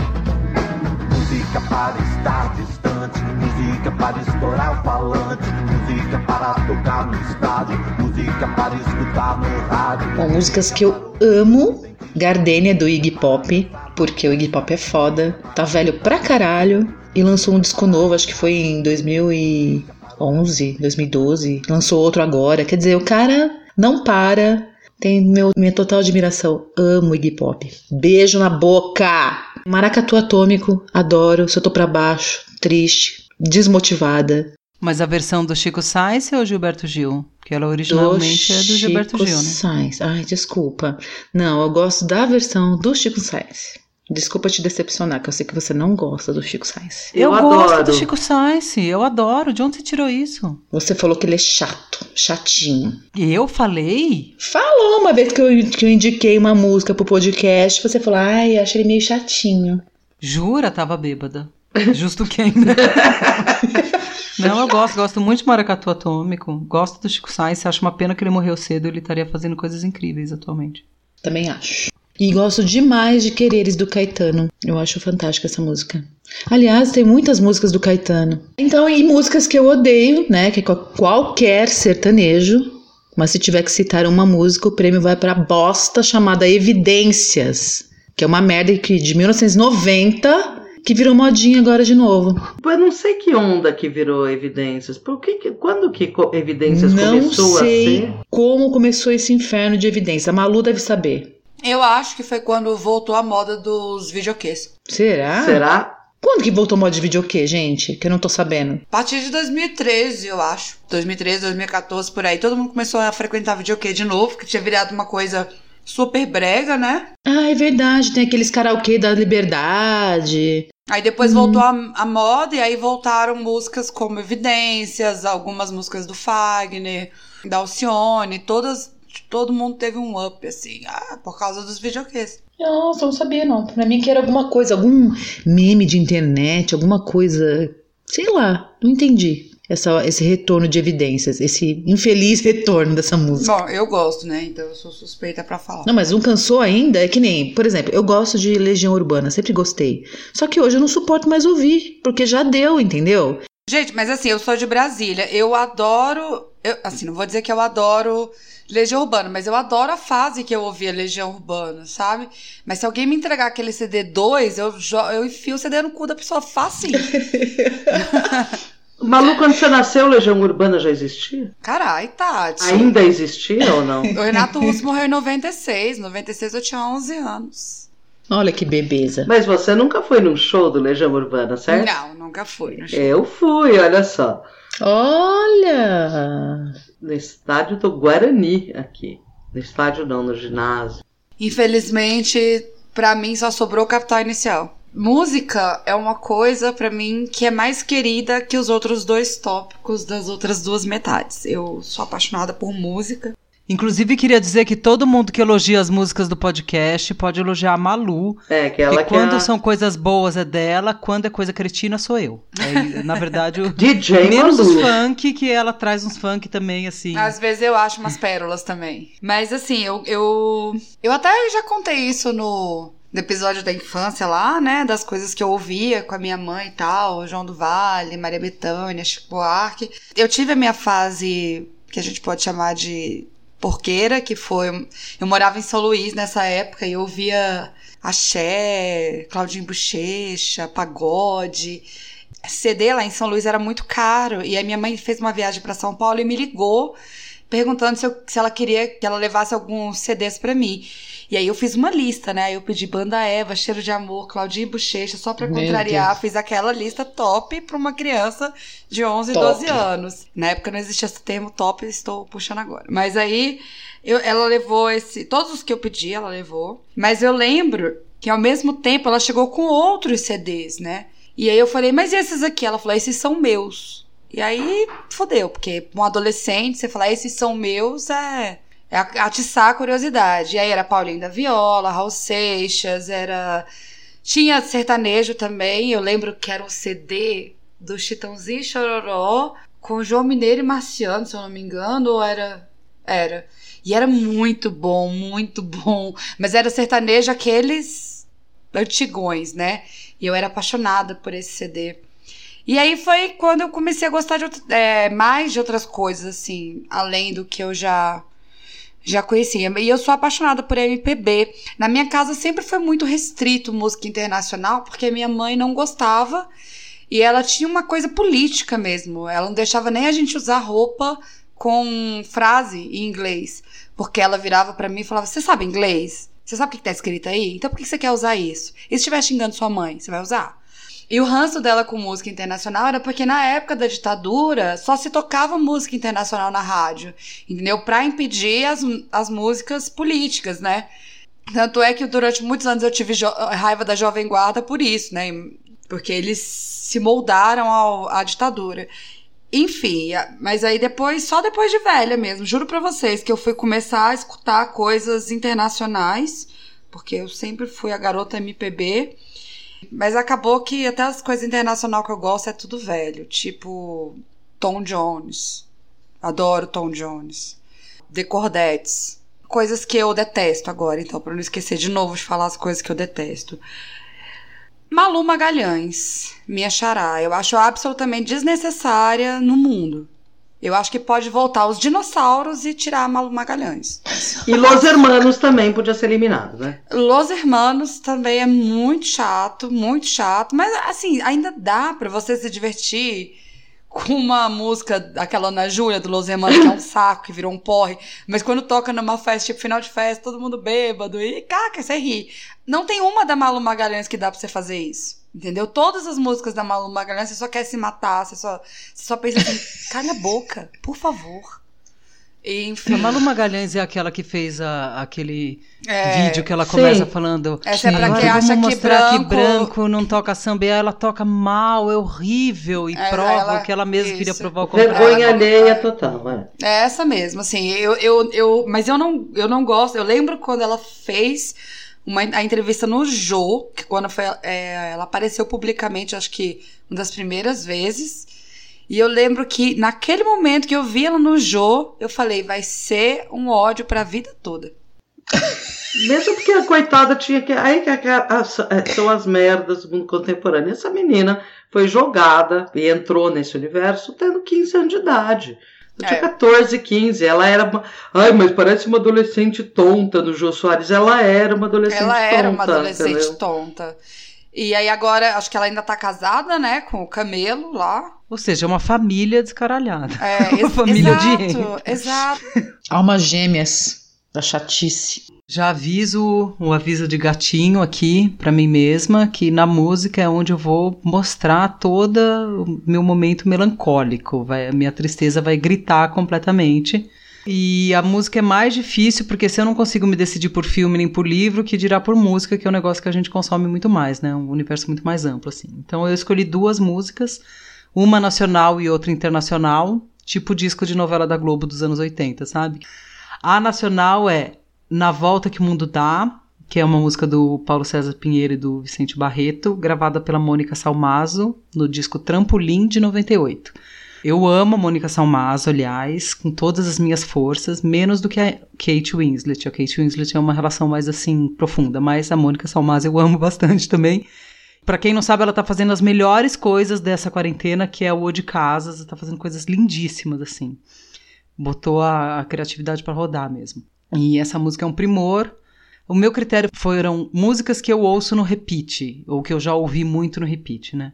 Música para estar distante, música para estourar o falante, música para tocar no estádio, música para escutar no rádio. Bom, músicas que eu amo. Gardenia do Iggy Pop, porque o Iggy Pop é foda. Tá velho pra caralho. E lançou um disco novo, acho que foi em 2011, 2012. Lançou outro agora. Quer dizer, o cara não para. Tem meu, minha total admiração. Amo Iggy Pop. Beijo na boca! Maracatu Atômico, adoro. Se eu tô pra baixo, triste, desmotivada. Mas a versão do Chico Sainz ou Gilberto Gil? Que ela originalmente é do Gilberto Chico Gil, né? Sainz. Ai, desculpa. Não, eu gosto da versão do Chico Sainz. Desculpa te decepcionar, que eu sei que você não gosta do Chico Sainz. Eu, gosto adoro. do Chico Sainz, eu adoro. De onde você tirou isso? Você falou que ele é chato, chatinho. E eu falei? Falou uma vez que eu, que eu indiquei uma música pro podcast, você falou, ai, acho ele meio chatinho. Jura? Tava bêbada. Justo quem, né? Não, eu gosto, gosto muito de Maracatu Atômico. Gosto do Chico Sainz. Acho uma pena que ele morreu cedo. Ele estaria fazendo coisas incríveis atualmente. Também acho. E gosto demais de Quereres do Caetano. Eu acho fantástica essa música. Aliás, tem muitas músicas do Caetano. Então, e músicas que eu odeio, né? Que qual- qualquer sertanejo. Mas se tiver que citar uma música, o prêmio vai pra bosta chamada Evidências. Que é uma merda que de 1990 que virou modinha agora de novo. Eu não sei que onda que virou evidências. Por que, quando que evidências Não começou sei a ser? como começou esse inferno de evidência. A Malu deve saber. Eu acho que foi quando voltou a moda dos videoquês. Será? Será? Quando que voltou moda de videokê, gente? Que eu não tô sabendo. A partir de 2013, eu acho. 2013, 2014, por aí. Todo mundo começou a frequentar videokê de novo, que tinha virado uma coisa super brega, né? Ah, é verdade. Tem aqueles karaokê da liberdade. Aí depois voltou a, a moda e aí voltaram músicas como Evidências, algumas músicas do Fagner, da Alcione, todas, todo mundo teve um up, assim, ah, por causa dos videokês. Nossa, eu não sabia não. Pra mim que era alguma coisa, algum meme de internet, alguma coisa, sei lá, não entendi. Essa, esse retorno de evidências, esse infeliz retorno dessa música. Bom, eu gosto, né? Então eu sou suspeita pra falar. Não, mas não cansou ainda? É que nem, por exemplo, eu gosto de Legião Urbana, sempre gostei. Só que hoje eu não suporto mais ouvir, porque já deu, entendeu? Gente, mas assim, eu sou de Brasília. Eu adoro. eu- assim, não vou dizer que eu adoro Legião Urbana, mas eu adoro a fase que eu ouvia Legião Urbana, sabe? Mas se alguém me entregar aquele CD 2, eu, eu enfio o CD no cu da pessoa facinho. Malu, quando você nasceu, Legião Urbana já existia? Carai, Tati. Ainda existia ou não? O Renato Russo morreu em 96. Em 96 eu tinha 11 anos. Olha que bebeza. Mas você nunca foi num show do Legião Urbana, certo? Não, nunca fui. Eu fui, olha só. Olha! No estádio do Guarani, aqui. No estádio não, no ginásio. Infelizmente, pra mim só sobrou Capital Inicial. Música é uma coisa pra mim que é mais querida que os outros dois tópicos das outras duas metades. Eu sou apaixonada por música. Inclusive, queria dizer que todo mundo que elogia as músicas do podcast pode elogiar a Malu. É, que ela que que quando é são coisas boas é dela, quando é coisa cretina sou eu. É, na verdade, o... DJ menos os Malu. funk, que ela traz uns funk também, assim. Às vezes eu acho umas pérolas também. Mas assim, eu, eu, eu até já contei isso no, no episódio da infância lá, né? Das coisas que eu ouvia com a minha mãe e tal, João do Vale, Maria Bethânia, Chico Buarque. Eu tive a minha fase que a gente pode chamar de porqueira, que foi. Eu morava em São Luís nessa época e eu ouvia axé, Claudinho Bochecha, pagode. CD lá em São Luís era muito caro. E aí minha mãe fez uma viagem para São Paulo e me ligou perguntando se, eu- se ela queria que ela levasse alguns CDs pra mim. E aí eu fiz uma lista, né? Aí Eu pedi Banda Eva, Cheiro de Amor, Claudinho Bochecha, só pra Meu contrariar. Deus. Fiz aquela lista top pra uma criança de 11, Top. 12 anos. Na época não existia esse termo top, estou puxando agora. Mas aí eu- ela levou esse. Todos os que eu pedi, ela levou. Mas eu lembro que ao mesmo tempo ela chegou com outros CDs, né? E aí eu falei, mas e esses aqui? Ela falou, esses são meus. E aí, fodeu, porque um adolescente, você falar, esses são meus, é atiçar a curiosidade. E aí era Paulinho da Viola, Raul Seixas, era. Tinha sertanejo também, eu lembro que era um CD do Chitãozinho e Chororó com João Mineiro e Marciano, se eu não me engano, ou era. Era. E era muito bom, muito bom. Mas era sertanejo aqueles antigões, né? E eu era apaixonada por esse CD. E aí foi quando eu comecei a gostar de é, mais de outras coisas, assim, além do que eu já já conhecia. E eu sou apaixonada por MPB. Na minha casa sempre foi muito restrito música internacional, porque minha mãe não gostava. E ela tinha uma coisa política mesmo. Ela não deixava nem a gente usar roupa com frase em inglês. Porque ela virava pra mim e falava: Você sabe inglês? Você sabe o que tá escrito aí? Então por que você quer usar isso? E se estiver xingando sua mãe, você vai usar? E o ranço dela com música internacional era porque na época da ditadura só se tocava música internacional na rádio, entendeu? Pra impedir as, as músicas políticas, né? Tanto é que durante muitos anos eu tive raiva da Jovem Guarda por isso, né? Porque eles se moldaram ao- à ditadura. Enfim, mas aí depois, só depois de velha mesmo, juro pra vocês que eu fui começar a escutar coisas internacionais, porque eu sempre fui a garota MPB. Mas acabou que até as coisas internacionais que eu gosto é tudo velho. Tipo Tom Jones. Adoro Tom Jones. The Cordettes. Coisas que eu detesto agora, então, pra não esquecer de novo de falar as coisas que eu detesto. Malu Magalhães, minha xará. Eu acho absolutamente desnecessária no mundo. Eu acho que pode voltar os dinossauros e tirar Malu Magalhães. E Los Hermanos também podia ser eliminado, né? Los Hermanos também é muito chato, muito chato, mas assim, ainda dá pra você se divertir com uma música, aquela Ana Júlia do Los Hermanos, que é um saco, que virou um porre, mas quando toca numa festa, tipo final de festa, todo mundo bêbado e caca, você ri. Não tem uma da Malu Magalhães que dá pra você fazer isso. Entendeu? Todas as músicas da Malu Magalhães, você só quer se matar, você só, você só pensa assim, calha a boca, por favor. E, enfim. A Malu Magalhães é aquela que fez a- aquele É, vídeo que ela começa Sim. falando. Essa é pra "Agora quem vamos acha que branco- que branco não toca samba. Ela toca mal, é horrível. E É, prova ela- o que ela mesma queria provar o contrário. Vergonha alheia total, é. É essa mesmo, assim, eu, eu, eu, mas eu não, eu não gosto, eu lembro quando ela fez uma, a entrevista no Jô, que quando foi, é, ela apareceu publicamente, acho que uma das primeiras vezes, e eu lembro que naquele momento que eu vi ela no Jô, eu falei, vai ser um ódio pra vida toda. Mesmo porque a coitada tinha que. Aí que a- é, são as merdas do mundo contemporâneo. Essa menina foi jogada e entrou nesse universo tendo 15 anos de idade. Eu tinha É. 14, 15. Ela era uma. Ai, mas parece uma adolescente tonta no Jô Soares. Ela era uma adolescente ela tonta. era uma adolescente entendeu? tonta. E aí agora, acho que ela ainda tá casada, né, com o Camelo lá. Ou seja, é uma família descaralhada. É, Uma família de exato, exato. Almas gêmeas da chatice. Já aviso, um aviso de gatinho aqui pra mim mesma, que na música é onde eu vou mostrar todo o meu momento melancólico. Vai, a minha tristeza vai gritar completamente. E a música é mais difícil, porque se eu não consigo me decidir por filme nem por livro, que dirá por música, que é um negócio que a gente consome muito mais, né? Um universo muito mais amplo, assim. Então eu escolhi duas músicas, uma nacional e outra internacional, tipo disco de novela da Globo dos anos 80, sabe? A nacional é Na Volta que o Mundo Dá, que é uma música do Paulo César Pinheiro e do Vicente Barreto, gravada pela Mônica Salmazo no disco Trampolim de 98. Eu amo a Mônica Salmazo, aliás, com todas as minhas forças, menos do que a Kate Winslet. A Kate Winslet é uma relação mais assim profunda, mas a Mônica Salmazo eu amo bastante também. Pra quem não sabe, ela tá fazendo as melhores coisas dessa quarentena, que é o de casas, tá fazendo coisas lindíssimas assim. Botou a, a criatividade pra rodar mesmo. E essa música é um primor. O meu critério foram músicas que eu ouço no repeat, ou que eu já ouvi muito no repeat, né?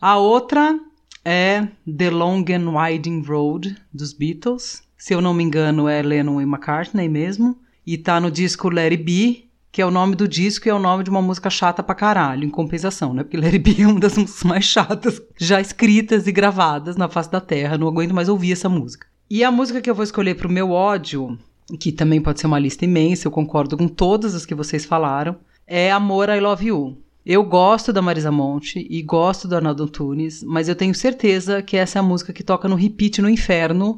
A outra é The Long and Winding Road dos Beatles. Se eu não me engano, é Lennon e McCartney mesmo. E tá no disco Let It Be, que é o nome do disco e é o nome de uma música chata pra caralho, em compensação, né? Porque Let It Be é uma das músicas mais chatas já escritas e gravadas na face da Terra. Não aguento mais ouvir essa música. E a música que eu vou escolher pro meu ódio, que também pode ser uma lista imensa, eu concordo com todas as que vocês falaram, é Amor, I Love You. Eu gosto da Marisa Monte e gosto do Arnaldo Antunes, mas eu tenho certeza que essa é a música que toca no repeat no inferno,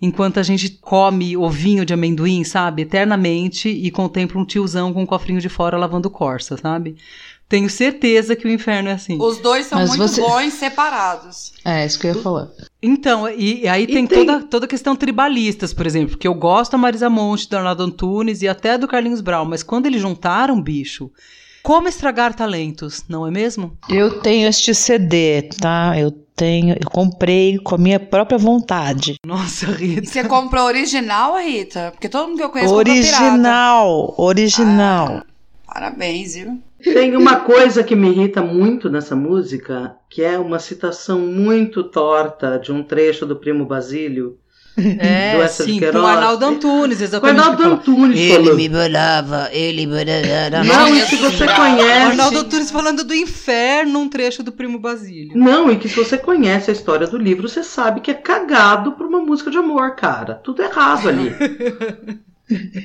enquanto a gente come ovinho de amendoim, sabe, eternamente e contempla um tiozão com um cofrinho de fora lavando corsa, sabe? Tenho certeza que o inferno é assim. Os dois são Mas muito você- bons separados. É, isso que eu ia falar. Então, e, e aí tem, tem- Toda, toda a questão tribalistas, por exemplo, porque eu gosto da Marisa Monte, do Arnaldo Antunes e até do Carlinhos Brown, mas quando eles juntaram, bicho, como estragar talentos, não é mesmo? Eu tenho este CD, tá? Eu tenho, eu comprei com a minha própria vontade. Nossa, E Rita. você comprou original, Rita? Porque todo mundo que eu conheço. Original, original. Parabéns, viu? Tem uma coisa que me irrita muito nessa música, que é uma citação muito torta de um trecho do Primo Basílio. do É, de sim, com o Arnaldo Antunes, O exatamente. Arnaldo que fala. Antunes falando. bolava, ele Não, e se você O conhece. Arnaldo Antunes falando do inferno, um trecho do Primo Basílio. Não, e que se você conhece a história do livro, você sabe que é cagado por uma música de amor, cara. Tudo errado ali.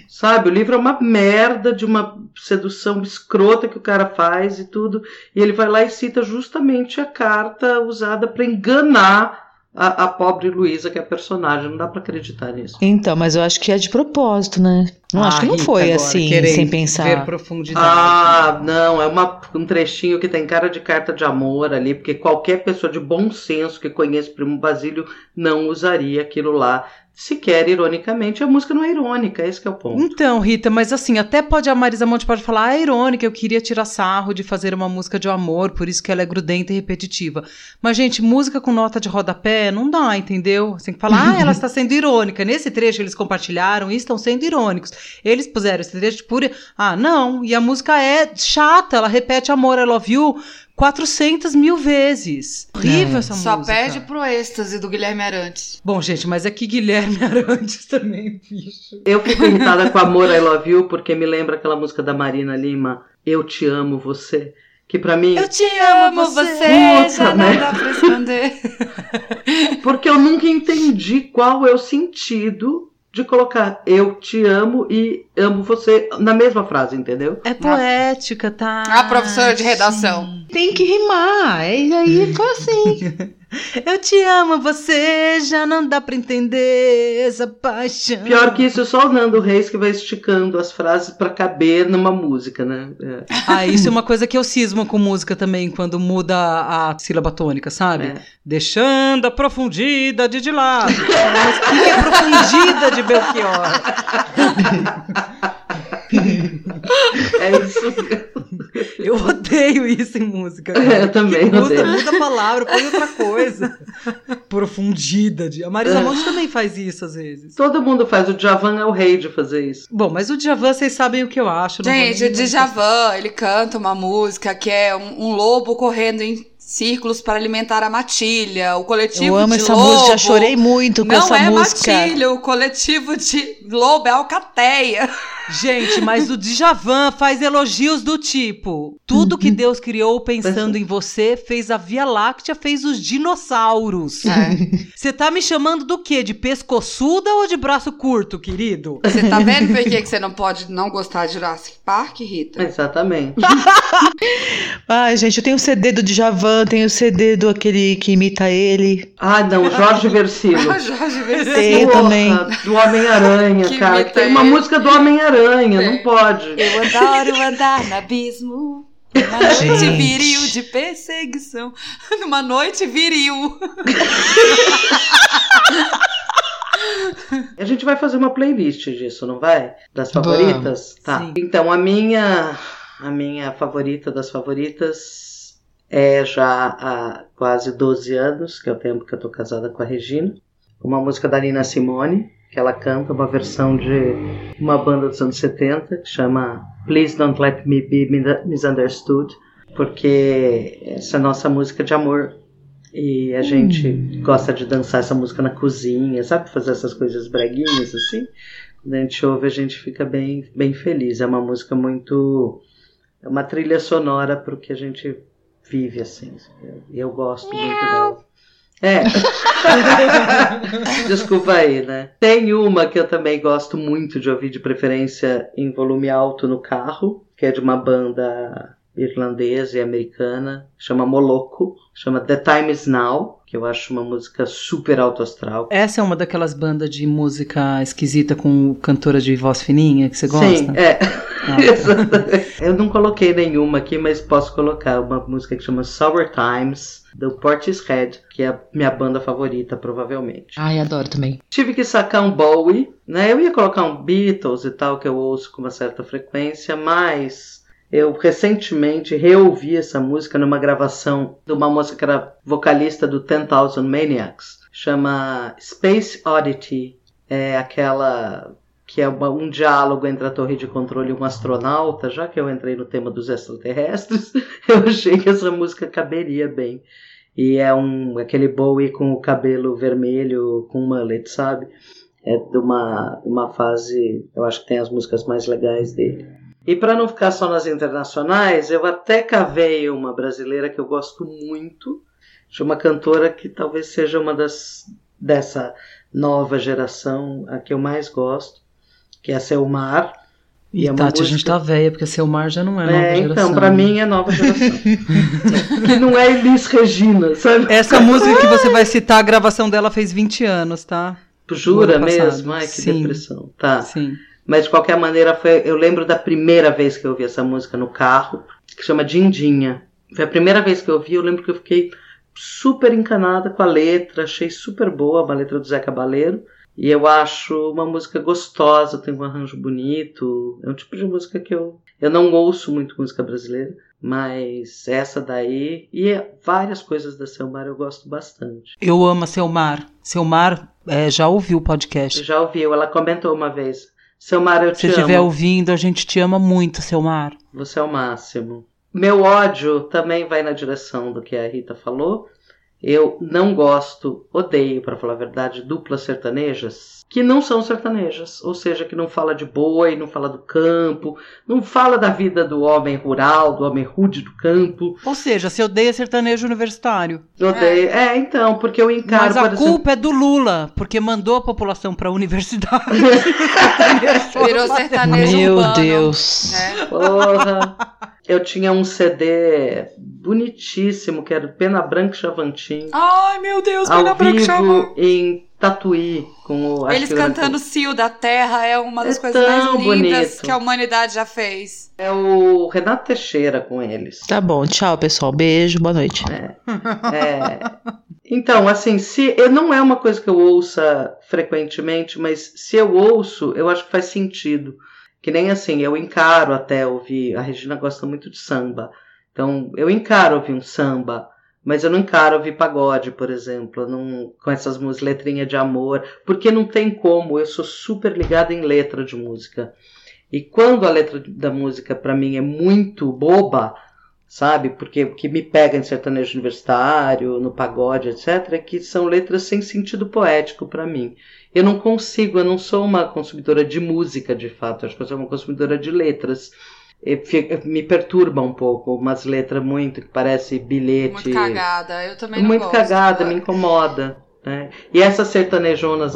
sabe, o livro é uma merda de uma sedução escrota que o cara faz e tudo. E ele vai lá e cita justamente a carta usada pra enganar a, a pobre Luísa, que é a personagem. Não dá pra acreditar nisso. Então, mas eu acho que é de propósito, né? Não, acho Ah, que não Rita, foi agora, assim, sem Ver pensar. profundidade. Ah, não, é uma, um trechinho que tem cara de carta de amor ali, porque qualquer pessoa de bom senso que conheça o Primo Basílio não usaria aquilo lá, sequer ironicamente. A música não é irônica, esse que é o ponto. Então, Rita, mas assim, até pode a Marisa Monte pode falar, ah, é irônica, eu queria tirar sarro de fazer uma música de amor, por isso que ela é grudenta e repetitiva. Mas, gente, música com nota de rodapé não dá, entendeu? Você tem que falar, ah, ela está sendo irônica. Nesse trecho eles compartilharam e estão sendo irônicos. Eles puseram esse trecho por. Ah, não. E a música é chata, ela repete amor, I love you 400 mil vezes. Horrível É. essa Só música. perde pro êxtase do Guilherme Arantes. Bom, gente, mas é que Guilherme Arantes também, bicho. Eu fico irritada com Amor I Love You porque me lembra aquela música da Marina Lima, Eu Te Amo Você, que pra mim, Eu te amo, você, Puta, já né? não dá pra esconder. porque eu nunca entendi qual é o sentido de colocar Eu Te Amo e Amo Você na mesma frase, entendeu? É poética, tá? A professora de redação. Tem que rimar. E aí foi assim. Eu te amo, você já não dá pra entender essa paixão. Pior que isso, é só o Nando Reis que vai esticando as frases pra caber numa música, né? É. Ah, isso é uma coisa que eu cismo com música também, quando muda a sílaba tônica, sabe? É. Deixando a profundida de de lado. Mas o que é profundida de Belchior? É isso. Eu odeio isso em música. É, cara. eu também muda, odeio. muda a palavra, põe outra coisa. Profundida de. A Marisa Monte também faz isso às vezes. Todo mundo faz, o Djavan é o rei de fazer isso. Bom, mas o Djavan, vocês sabem o que eu acho. Gente, o Djavan, ele canta uma música que é um, um lobo correndo em círculos para alimentar a matilha. O coletivo Eu amo de essa lobo música, já chorei muito com Não essa é música. matilha, o coletivo de lobo é alcateia. Gente, mas o Djavan faz elogios do tipo: tudo que Deus criou pensando em você fez a Via Láctea, fez os dinossauros. É. Você tá me chamando do quê? De pescoçuda ou de braço curto, querido? Você tá vendo por que que você não pode não gostar de Jurassic Park, Rita? Exatamente. Ai, gente, eu tenho o CD do Djavan, tenho o CD do aquele que imita ele. Ah, não, Jorge Versilo. Jorge Versilo. Porra, também. Do Homem-Aranha. Cara. tem uma ele. música do Homem-Aranha, não Tem. pode. Eu adoro andar no abismo. Numa noite Gente. viril de perseguição. Numa noite viril. A gente vai fazer uma playlist disso, não vai? Das Vamos, favoritas? tá. sim. Então, a minha, a minha favorita das favoritas é já há quase 12 anos, que é o tempo que eu tô casada com a Regina. Uma música da Nina Simone, que ela canta uma versão de uma banda dos anos 70, que chama Please Don't Let Me Be Misunderstood, porque essa é a nossa música de amor. E a gente gosta de dançar essa música na cozinha, sabe? Fazer essas coisas breguinhas assim. Quando a gente ouve, a gente fica bem, bem feliz. É uma música muito. É uma trilha sonora para o que a gente vive, assim. E eu gosto muito dela. É. Desculpa aí, né? Tem uma que eu também gosto muito de ouvir, de preferência em volume alto no carro, que é de uma banda irlandesa e americana, chama Moloco, chama The Time Is Now, que eu acho uma música super alto astral. Essa é uma daquelas bandas de música esquisita com cantora de voz fininha que você gosta? Sim, é. Ah, tá. Eu não coloquei nenhuma aqui, mas posso colocar uma música que chama Sour Times, do Portishead, que é a minha banda favorita, provavelmente. Ai, adoro também. Tive que sacar um Bowie, né? Eu ia colocar um Beatles e tal, que eu ouço com uma certa frequência, mas eu recentemente reouvi essa música numa gravação de uma moça que era vocalista do 10,000 Maniacs. Chama Space Oddity. É aquela que é uma- um diálogo entre a torre de controle e um astronauta. Já que eu entrei no tema dos extraterrestres, eu achei que essa música caberia bem. E é um aquele Bowie com o cabelo vermelho, com mullet, sabe? É de uma, uma fase, eu acho que tem as músicas mais legais dele. E para não ficar só nas internacionais, eu até cavei uma brasileira que eu gosto muito, de uma cantora que talvez seja uma das dessa nova geração, a que eu mais gosto, que é a Selmar. E E é Tati, a gente música- tá velha, porque seu mar já não é nova É, geração. então, para mim é nova geração. que não é Elis Regina, sabe? Essa música que você vai citar, a gravação dela fez 20 anos, tá? Jura mesmo? Ai, que Sim. depressão. Tá. Sim. Mas de qualquer maneira, foi, eu lembro da primeira vez que eu ouvi essa música no carro, que chama Dindinha. Foi a primeira vez que eu ouvi, eu lembro que eu fiquei super encanada com a letra, achei super boa a letra do Zé Cabaleiro. E eu acho uma música gostosa, tem um arranjo bonito. É um tipo de música que eu. Eu não ouço muito música brasileira, mas essa daí e várias coisas da Selmar eu gosto bastante. Eu amo a Selmar. Selmar é, já ouviu o podcast. Já ouviu, ela comentou uma vez. Selmar, eu Se te estiver amo. ouvindo, a gente te ama muito, Selmar. Você é o máximo. Meu ódio também vai na direção do que a Rita falou. Eu não gosto, odeio, para falar a verdade, duplas sertanejas que não são sertanejas, ou seja, que não fala de boi, não fala do campo, não fala da vida do homem rural, do homem rude do campo. Ou seja, você odeia sertanejo universitário. Eu odeio. É, então, porque eu encaro, Mas a culpa é do Lula, porque mandou a população pra universidade. Virou sertanejo Meu urbano. Deus. né? Porra. Eu tinha um CD bonitíssimo, que era do Pena Branca Chavantin. Ai, meu Deus, ao Pena Branca vivo chamou. em Tatuí, com o Eles cantando Cio da Terra é uma das É coisas mais lindas bonito. que a humanidade já fez. É o Renato Teixeira com eles. Tá bom, tchau, pessoal. Beijo, boa noite. É. Então, assim, se eu- não é uma coisa que eu ouça frequentemente, mas se eu ouço, eu acho que faz sentido. Que nem assim, eu encaro até ouvir. A Regina gosta muito de samba. Então, eu encaro ouvir um samba, mas eu não encaro ouvir pagode, por exemplo, não, com essas músicas, letrinha de amor, porque não tem como. Eu sou super ligada em letra de música. E quando a letra da música para mim é muito boba, sabe? Porque o que me pega em sertanejo universitário, no pagode, etc, é que são letras sem sentido poético para mim. Eu não consigo, eu não sou uma consumidora de música, de fato. Acho que eu sou uma consumidora de letras. E fica- me perturba um pouco umas letras muito que parece bilhete. Muito cagada. Eu também não muito gosto. cagada, me incomoda. né? E essas sertanejonas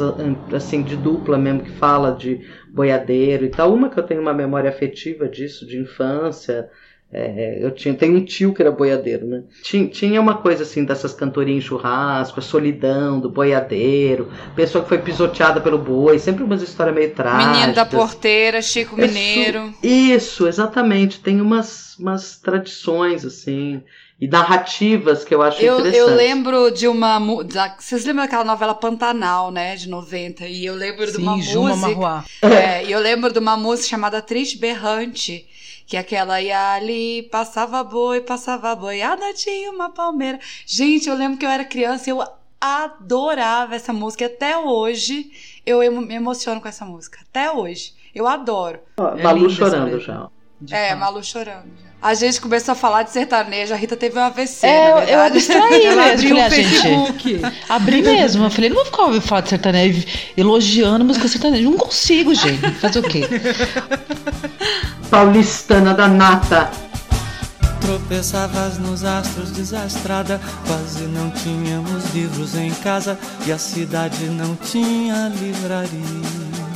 assim de dupla mesmo que fala de boiadeiro e tal, uma que eu tenho uma memória afetiva disso, de infância, É, eu tinha, tem um tio que era boiadeiro, né? Tinha, tinha uma coisa assim dessas cantorias em churrasco, a solidão do boiadeiro, pessoa que foi pisoteada pelo boi, sempre umas histórias meio trágicas. Menino da porteira, Chico Isso- Mineiro. Isso, exatamente. Tem umas, umas tradições, assim, e narrativas que eu acho Eu, interessantes. eu lembro de uma. da- Vocês lembram daquela novela Pantanal, né? De 90? E eu lembro de uma Sim, Juma música. Marruá. É, e eu lembro de uma música chamada Triste Berrante, que é aquela e ali passava boi, passava boiada, tinha uma palmeira. Gente, eu lembro que eu era criança e eu adorava essa música. E Até hoje eu me emociono com essa música. Até hoje. Eu adoro. Ó, É linda essa chorando já. De é, fato. Malu chorando. A gente começou a falar de sertanejo, a Rita teve um AVC, É, na eu abstraí Ela mesmo. abriu Falei, o ah, gente, Facebook. abri mesmo. Eu falei, não vou ficar ouvindo falar de sertanejo, elogiando música sertaneja. Não consigo, gente. Fazer o quê? Paulistana da nata. Tropeçavas nos astros desastrada, quase não tínhamos livros em casa e a cidade não tinha livraria.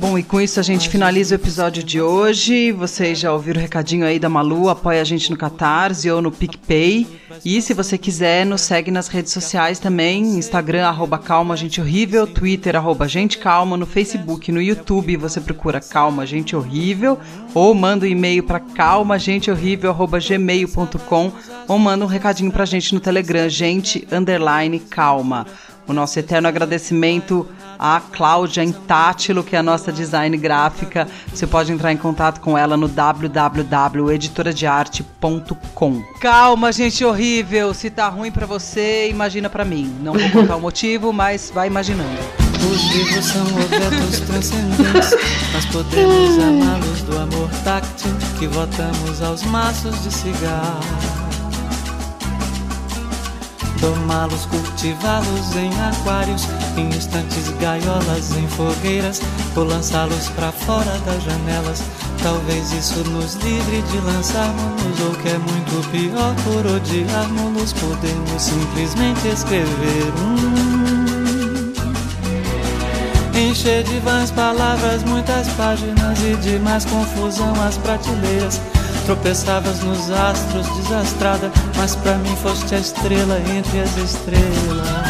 Bom, e com isso a gente finaliza o episódio de hoje. Vocês já ouviram o recadinho aí da Malu, apoia a gente no Catarse ou no PicPay. E se você quiser, nos segue nas redes sociais também, Instagram, arroba Calma Gente Horrível, Twitter, arroba Gente Calma, no Facebook, no YouTube você procura Calma Gente Horrível, ou manda um e-mail para calmagenteHorrível.gmail.com ou manda um recadinho pra gente no Telegram, gente, underline, calma. O nosso eterno agradecimento à Cláudia Intátilo, que é a nossa design gráfica. Você pode entrar em contato com ela no www.editoradearte.com. Calma, gente horrível. Se tá ruim pra você, imagina pra mim. Não vou contar o motivo, mas vai imaginando. Os livros são objetos transcendentes, mas podemos amá-los do amor táctil que votamos aos maços de cigarro. Domá-los, cultivá-los em aquários, em estantes, gaiolas, em fogueiras, ou lançá-los pra fora das janelas. Talvez isso nos livre de lançarmos, ou que é muito pior, por odiarmos, podemos simplesmente escrever um. Encher de vãs palavras, muitas páginas e de mais confusão as prateleiras. Tropeçavas nos astros, desastrada, mas pra mim foste a estrela entre as estrelas.